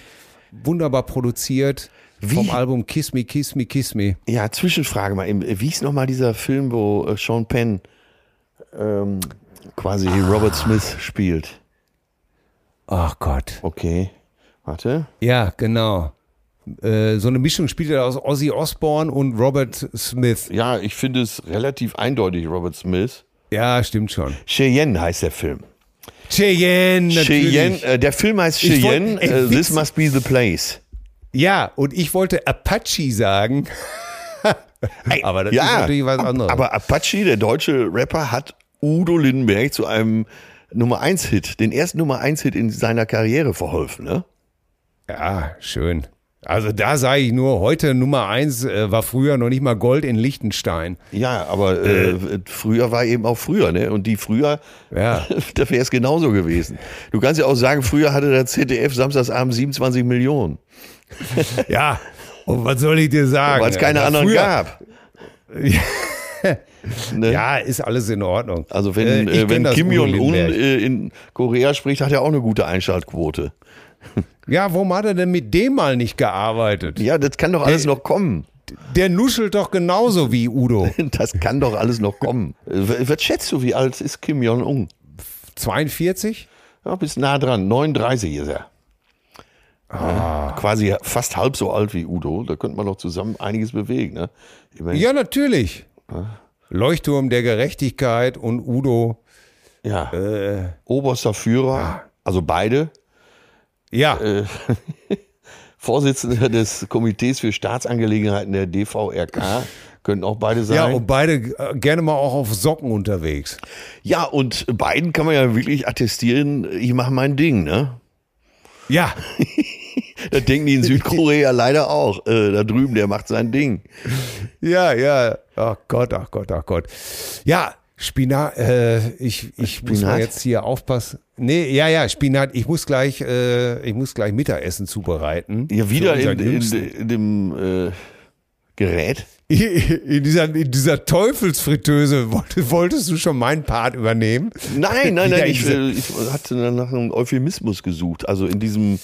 Speaker 2: wunderbar produziert.
Speaker 3: Wie-
Speaker 2: Vom Album Kiss Me, Kiss Me, Kiss Me.
Speaker 3: Ja, Zwischenfrage mal. eben. Wie ist nochmal dieser Film, wo äh, Sean Penn ähm, quasi Robert Smith spielt?
Speaker 2: Ach Gott.
Speaker 3: Okay, warte.
Speaker 2: Ja, genau. Äh, so eine Mischung spielt er aus Ozzy Osbourne und Robert Smith.
Speaker 3: Ja, ich finde es relativ eindeutig, Robert Smith.
Speaker 2: Ja, stimmt schon.
Speaker 3: Cheyenne heißt der Film.
Speaker 2: Cheyenne, natürlich.
Speaker 3: Cheyenne, äh, der Film heißt
Speaker 2: Ich wollt-
Speaker 3: Cheyenne,
Speaker 2: ey,
Speaker 3: äh, This Must Be the Place.
Speaker 2: Ja, und ich wollte Apache sagen. aber das ist natürlich was anderes.
Speaker 3: Aber Apache, der deutsche Rapper, hat Udo Lindenberg zu einem Nummer 1 Hit, den ersten Nummer 1 Hit in seiner Karriere verholfen, ne?
Speaker 2: Ja, schön. Also da sage ich nur, heute Nummer eins äh, war früher noch nicht mal Gold in Liechtenstein.
Speaker 3: Ja, aber äh, früher war eben auch früher, ne? Und die früher,
Speaker 2: Ja.
Speaker 3: da wäre es genauso gewesen. Du kannst ja auch sagen, früher hatte der ZDF samstagsabend 27 Millionen,
Speaker 2: Ja, und was soll ich dir sagen?
Speaker 3: weil es keine
Speaker 2: Aber
Speaker 3: anderen
Speaker 2: früher-
Speaker 3: gab. ne?
Speaker 2: Ja, ist alles in Ordnung.
Speaker 3: Also wenn,
Speaker 2: Äh,
Speaker 3: äh, wenn Kim Jong-un äh, in Korea spricht, hat er auch eine gute Einschaltquote.
Speaker 2: Ja, warum hat er denn mit dem mal nicht gearbeitet?
Speaker 3: Ja, das kann doch alles noch kommen.
Speaker 2: Der nuschelt doch genauso wie Udo.
Speaker 3: Das kann doch alles noch kommen. Was schätzt du, wie alt ist Kim Jong-un?
Speaker 2: 42?
Speaker 3: Ja, bist nah dran. 39 ist er. Ja, quasi fast halb so alt wie Udo. Da könnte man doch zusammen einiges bewegen. Ne? Immerhin-
Speaker 2: Ja, natürlich. Leuchtturm der Gerechtigkeit und Udo.
Speaker 3: ja.
Speaker 2: Äh,
Speaker 3: Oberster Führer, also beide.
Speaker 2: Ja,
Speaker 3: Äh, Vorsitzender des Komitees für Staatsangelegenheiten der DVRK. Könnten auch beide sein.
Speaker 2: ja, und beide äh, gerne mal auch auf Socken unterwegs.
Speaker 3: Ja, und beiden kann man ja wirklich attestieren, ich mache mein Ding, ne?
Speaker 2: Ja,
Speaker 3: Das denken die in Südkorea leider auch. Äh, da drüben, der macht sein Ding.
Speaker 2: ja, ja. Ach Gott, ach Gott, ach Gott. Ja, Spinat, äh, ich, ich muss mal
Speaker 3: Spinat?
Speaker 2: jetzt hier aufpassen. Nee, ja, ja, Spinat, ich muss gleich, äh, ich muss gleich Mittagessen zubereiten.
Speaker 3: Ja, wieder in, in, in dem äh, Gerät.
Speaker 2: In dieser, in dieser Teufelsfritteuse wolltest, wolltest du schon meinen Part übernehmen?
Speaker 3: Nein, nein, nein,
Speaker 2: in
Speaker 3: ich,
Speaker 2: diese-
Speaker 3: äh, ich hatte nach einem Euphemismus gesucht. Also in diesem,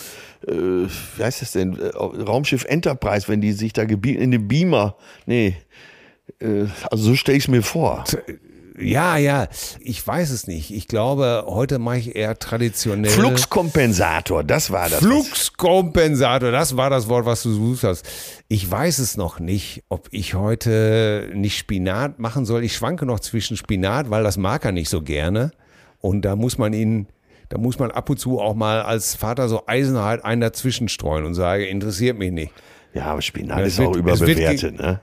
Speaker 3: äh, wie heißt das denn, äh, Raumschiff Enterprise, wenn die sich da gebieten, in dem Beamer, nee, äh, also so stelle ich es mir vor.
Speaker 2: Ja, ja, ich weiß es nicht. Ich glaube, heute mache ich eher traditionell.
Speaker 3: Fluxkompensator, das war das.
Speaker 2: Fluxkompensator, das war das Wort, was du suchst hast. Ich weiß es noch nicht, ob ich heute nicht Spinat machen soll. Ich schwanke noch zwischen Spinat, weil das mag er nicht so gerne. Und da muss man ihn, da muss man ab und zu auch mal als Vater so eisenhart einen dazwischen streuen und sage, interessiert mich nicht.
Speaker 3: Ja, aber Spinat
Speaker 2: Ja,
Speaker 3: ist
Speaker 2: wird-
Speaker 3: auch
Speaker 2: wird
Speaker 3: überbewertet, ne?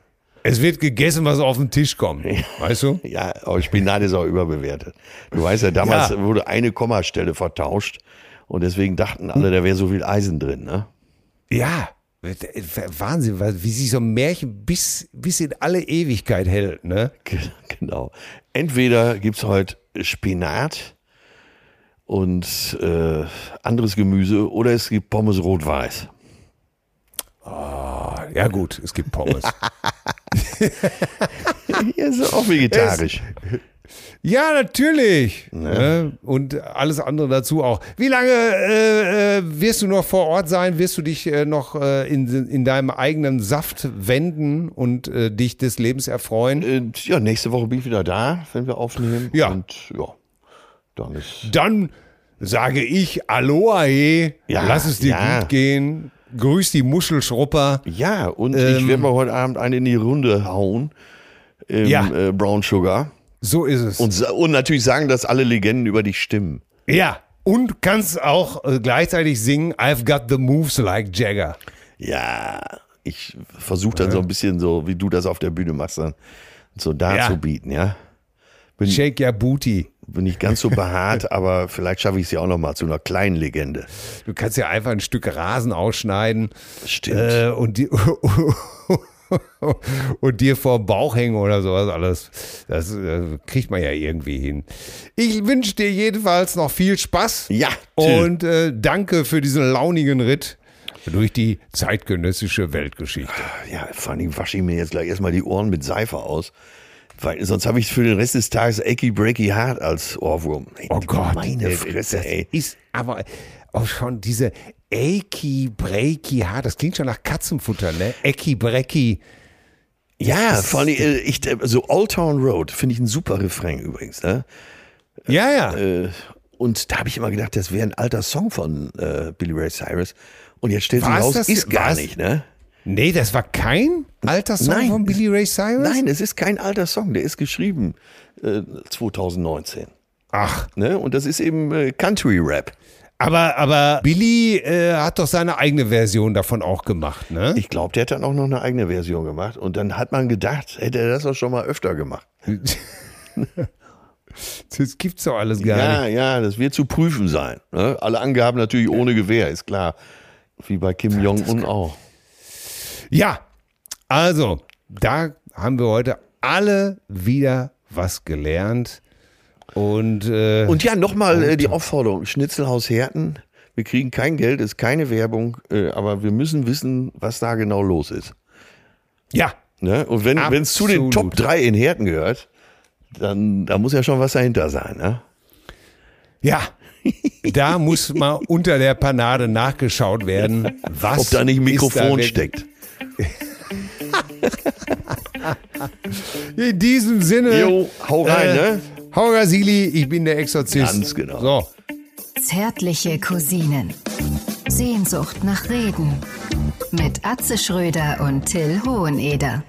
Speaker 2: Es wird gegessen, was auf den Tisch kommt. Weißt du?
Speaker 3: Ja, aber Spinat ist auch überbewertet. Du weißt ja, damals
Speaker 2: Ja.
Speaker 3: wurde eine Kommastelle vertauscht und deswegen dachten alle, da wäre so viel Eisen drin, ne?
Speaker 2: Ja. Wahnsinn, wie sich so ein Märchen bis, bis in alle Ewigkeit hält, ne?
Speaker 3: Ge- Genau. Entweder gibt's heute Spinat und äh, anderes Gemüse oder es gibt Pommes rot-weiß.
Speaker 2: Ja gut, es gibt Pommes.
Speaker 3: Ja, ist auch vegetarisch.
Speaker 2: Ja, natürlich. Ne? Und alles andere dazu auch. Wie lange äh, äh, wirst du noch vor Ort sein? Wirst du dich äh, noch äh, in, in deinem eigenen Saft wenden und äh, dich des Lebens erfreuen?
Speaker 3: Und ja, nächste Woche bin ich wieder da, wenn wir aufnehmen.
Speaker 2: Ja.
Speaker 3: Und ja, dann ist.
Speaker 2: Dann sage ich Aloha.
Speaker 3: Ja,
Speaker 2: lass es dir
Speaker 3: ja.
Speaker 2: gut gehen. Grüß die Muschelschrupper.
Speaker 3: Ja, und ich
Speaker 2: Ähm.
Speaker 3: werde mal heute Abend einen in die Runde hauen. Im,
Speaker 2: Ja.
Speaker 3: äh, Brown Sugar.
Speaker 2: So ist es.
Speaker 3: Und, und natürlich sagen, dass alle Legenden über dich stimmen.
Speaker 2: ja. Und kannst auch äh, gleichzeitig singen, I've got the moves like Jagger.
Speaker 3: Ja, ich versuche dann so ein bisschen so, wie du das auf der Bühne machst, dann so darzubieten, ja. Bin,
Speaker 2: Shake your booty.
Speaker 3: Bin nicht ganz so behaart, aber vielleicht schaffe ich es ja auch noch mal zu einer kleinen Legende.
Speaker 2: Du kannst ja einfach ein Stück Rasen ausschneiden
Speaker 3: Stimmt.
Speaker 2: äh, und, die, und dir vor den Bauch hängen oder sowas alles. Das äh, kriegt man ja irgendwie hin. Ich wünsche dir jedenfalls noch viel Spaß.
Speaker 3: Ja, Till.
Speaker 2: Und äh, danke für diesen launigen Ritt durch die zeitgenössische Weltgeschichte.
Speaker 3: Ja, vor allem wasche ich mir jetzt gleich erstmal die Ohren mit Seife aus. Weil sonst habe ich für den Rest des Tages Achy Breaky Heart als Ohrwurm. Ey,
Speaker 2: Oh Gott,
Speaker 3: Meine Fresse, ey.
Speaker 2: ist aber auch schon diese Eki Breaky Haar, das klingt schon nach Katzenfutter, ne? Eki Breaky.
Speaker 3: Ja, vor allem, äh, ich, äh, so Old Town Road finde ich ein super Refrain übrigens. Ne?
Speaker 2: Ja, ja.
Speaker 3: Äh, und da habe ich immer gedacht, das wäre ein alter Song von äh, Billy Ray Cyrus. Und jetzt stellt sich raus,
Speaker 2: das?
Speaker 3: ist gar nicht, ne?
Speaker 2: Nee, das war kein alter Song
Speaker 3: Nein.
Speaker 2: von Billy Ray Cyrus?
Speaker 3: Nein, es ist kein alter Song, der ist geschrieben äh, 2019.
Speaker 2: Ach,
Speaker 3: Ne? Und das ist eben äh, Country Rap.
Speaker 2: aber, aber Billy äh, hat doch seine eigene Version davon auch gemacht, ne?
Speaker 3: Ich glaube, der hat dann auch noch eine eigene Version gemacht. Und dann hat man gedacht, hätte er das auch schon mal öfter gemacht.
Speaker 2: das gibt's doch alles gar
Speaker 3: Ja,
Speaker 2: nicht.
Speaker 3: ja, das wird zu prüfen sein. Ne? Alle Angaben natürlich ohne Gewehr, ist klar. Wie bei Kim Jong-un auch.
Speaker 2: Ja, also, da haben wir heute alle wieder was gelernt. Und, äh,
Speaker 3: Und ja, nochmal äh, die Aufforderung: Schnitzelhaus Herten. Wir kriegen kein Geld, ist keine Werbung, äh, aber wir müssen wissen, was da genau los ist.
Speaker 2: ja,
Speaker 3: Ne? Und wenn es zu den. Top 3 in Herten gehört, dann da muss ja schon was dahinter sein. Ne?
Speaker 2: ja. Da muss mal unter der Panade nachgeschaut werden, was
Speaker 3: Ob da nicht Mikrofon
Speaker 2: da
Speaker 3: steckt.
Speaker 2: In diesem Sinne.
Speaker 3: Jo, hau rein,
Speaker 2: äh,
Speaker 3: ne?
Speaker 2: Hau Rasili, ich bin der Exorzist.
Speaker 3: Ganz genau.
Speaker 2: So.
Speaker 1: Zärtliche Cousinen. Sehnsucht nach Reden. Mit Atze Schröder und Till Hoheneder.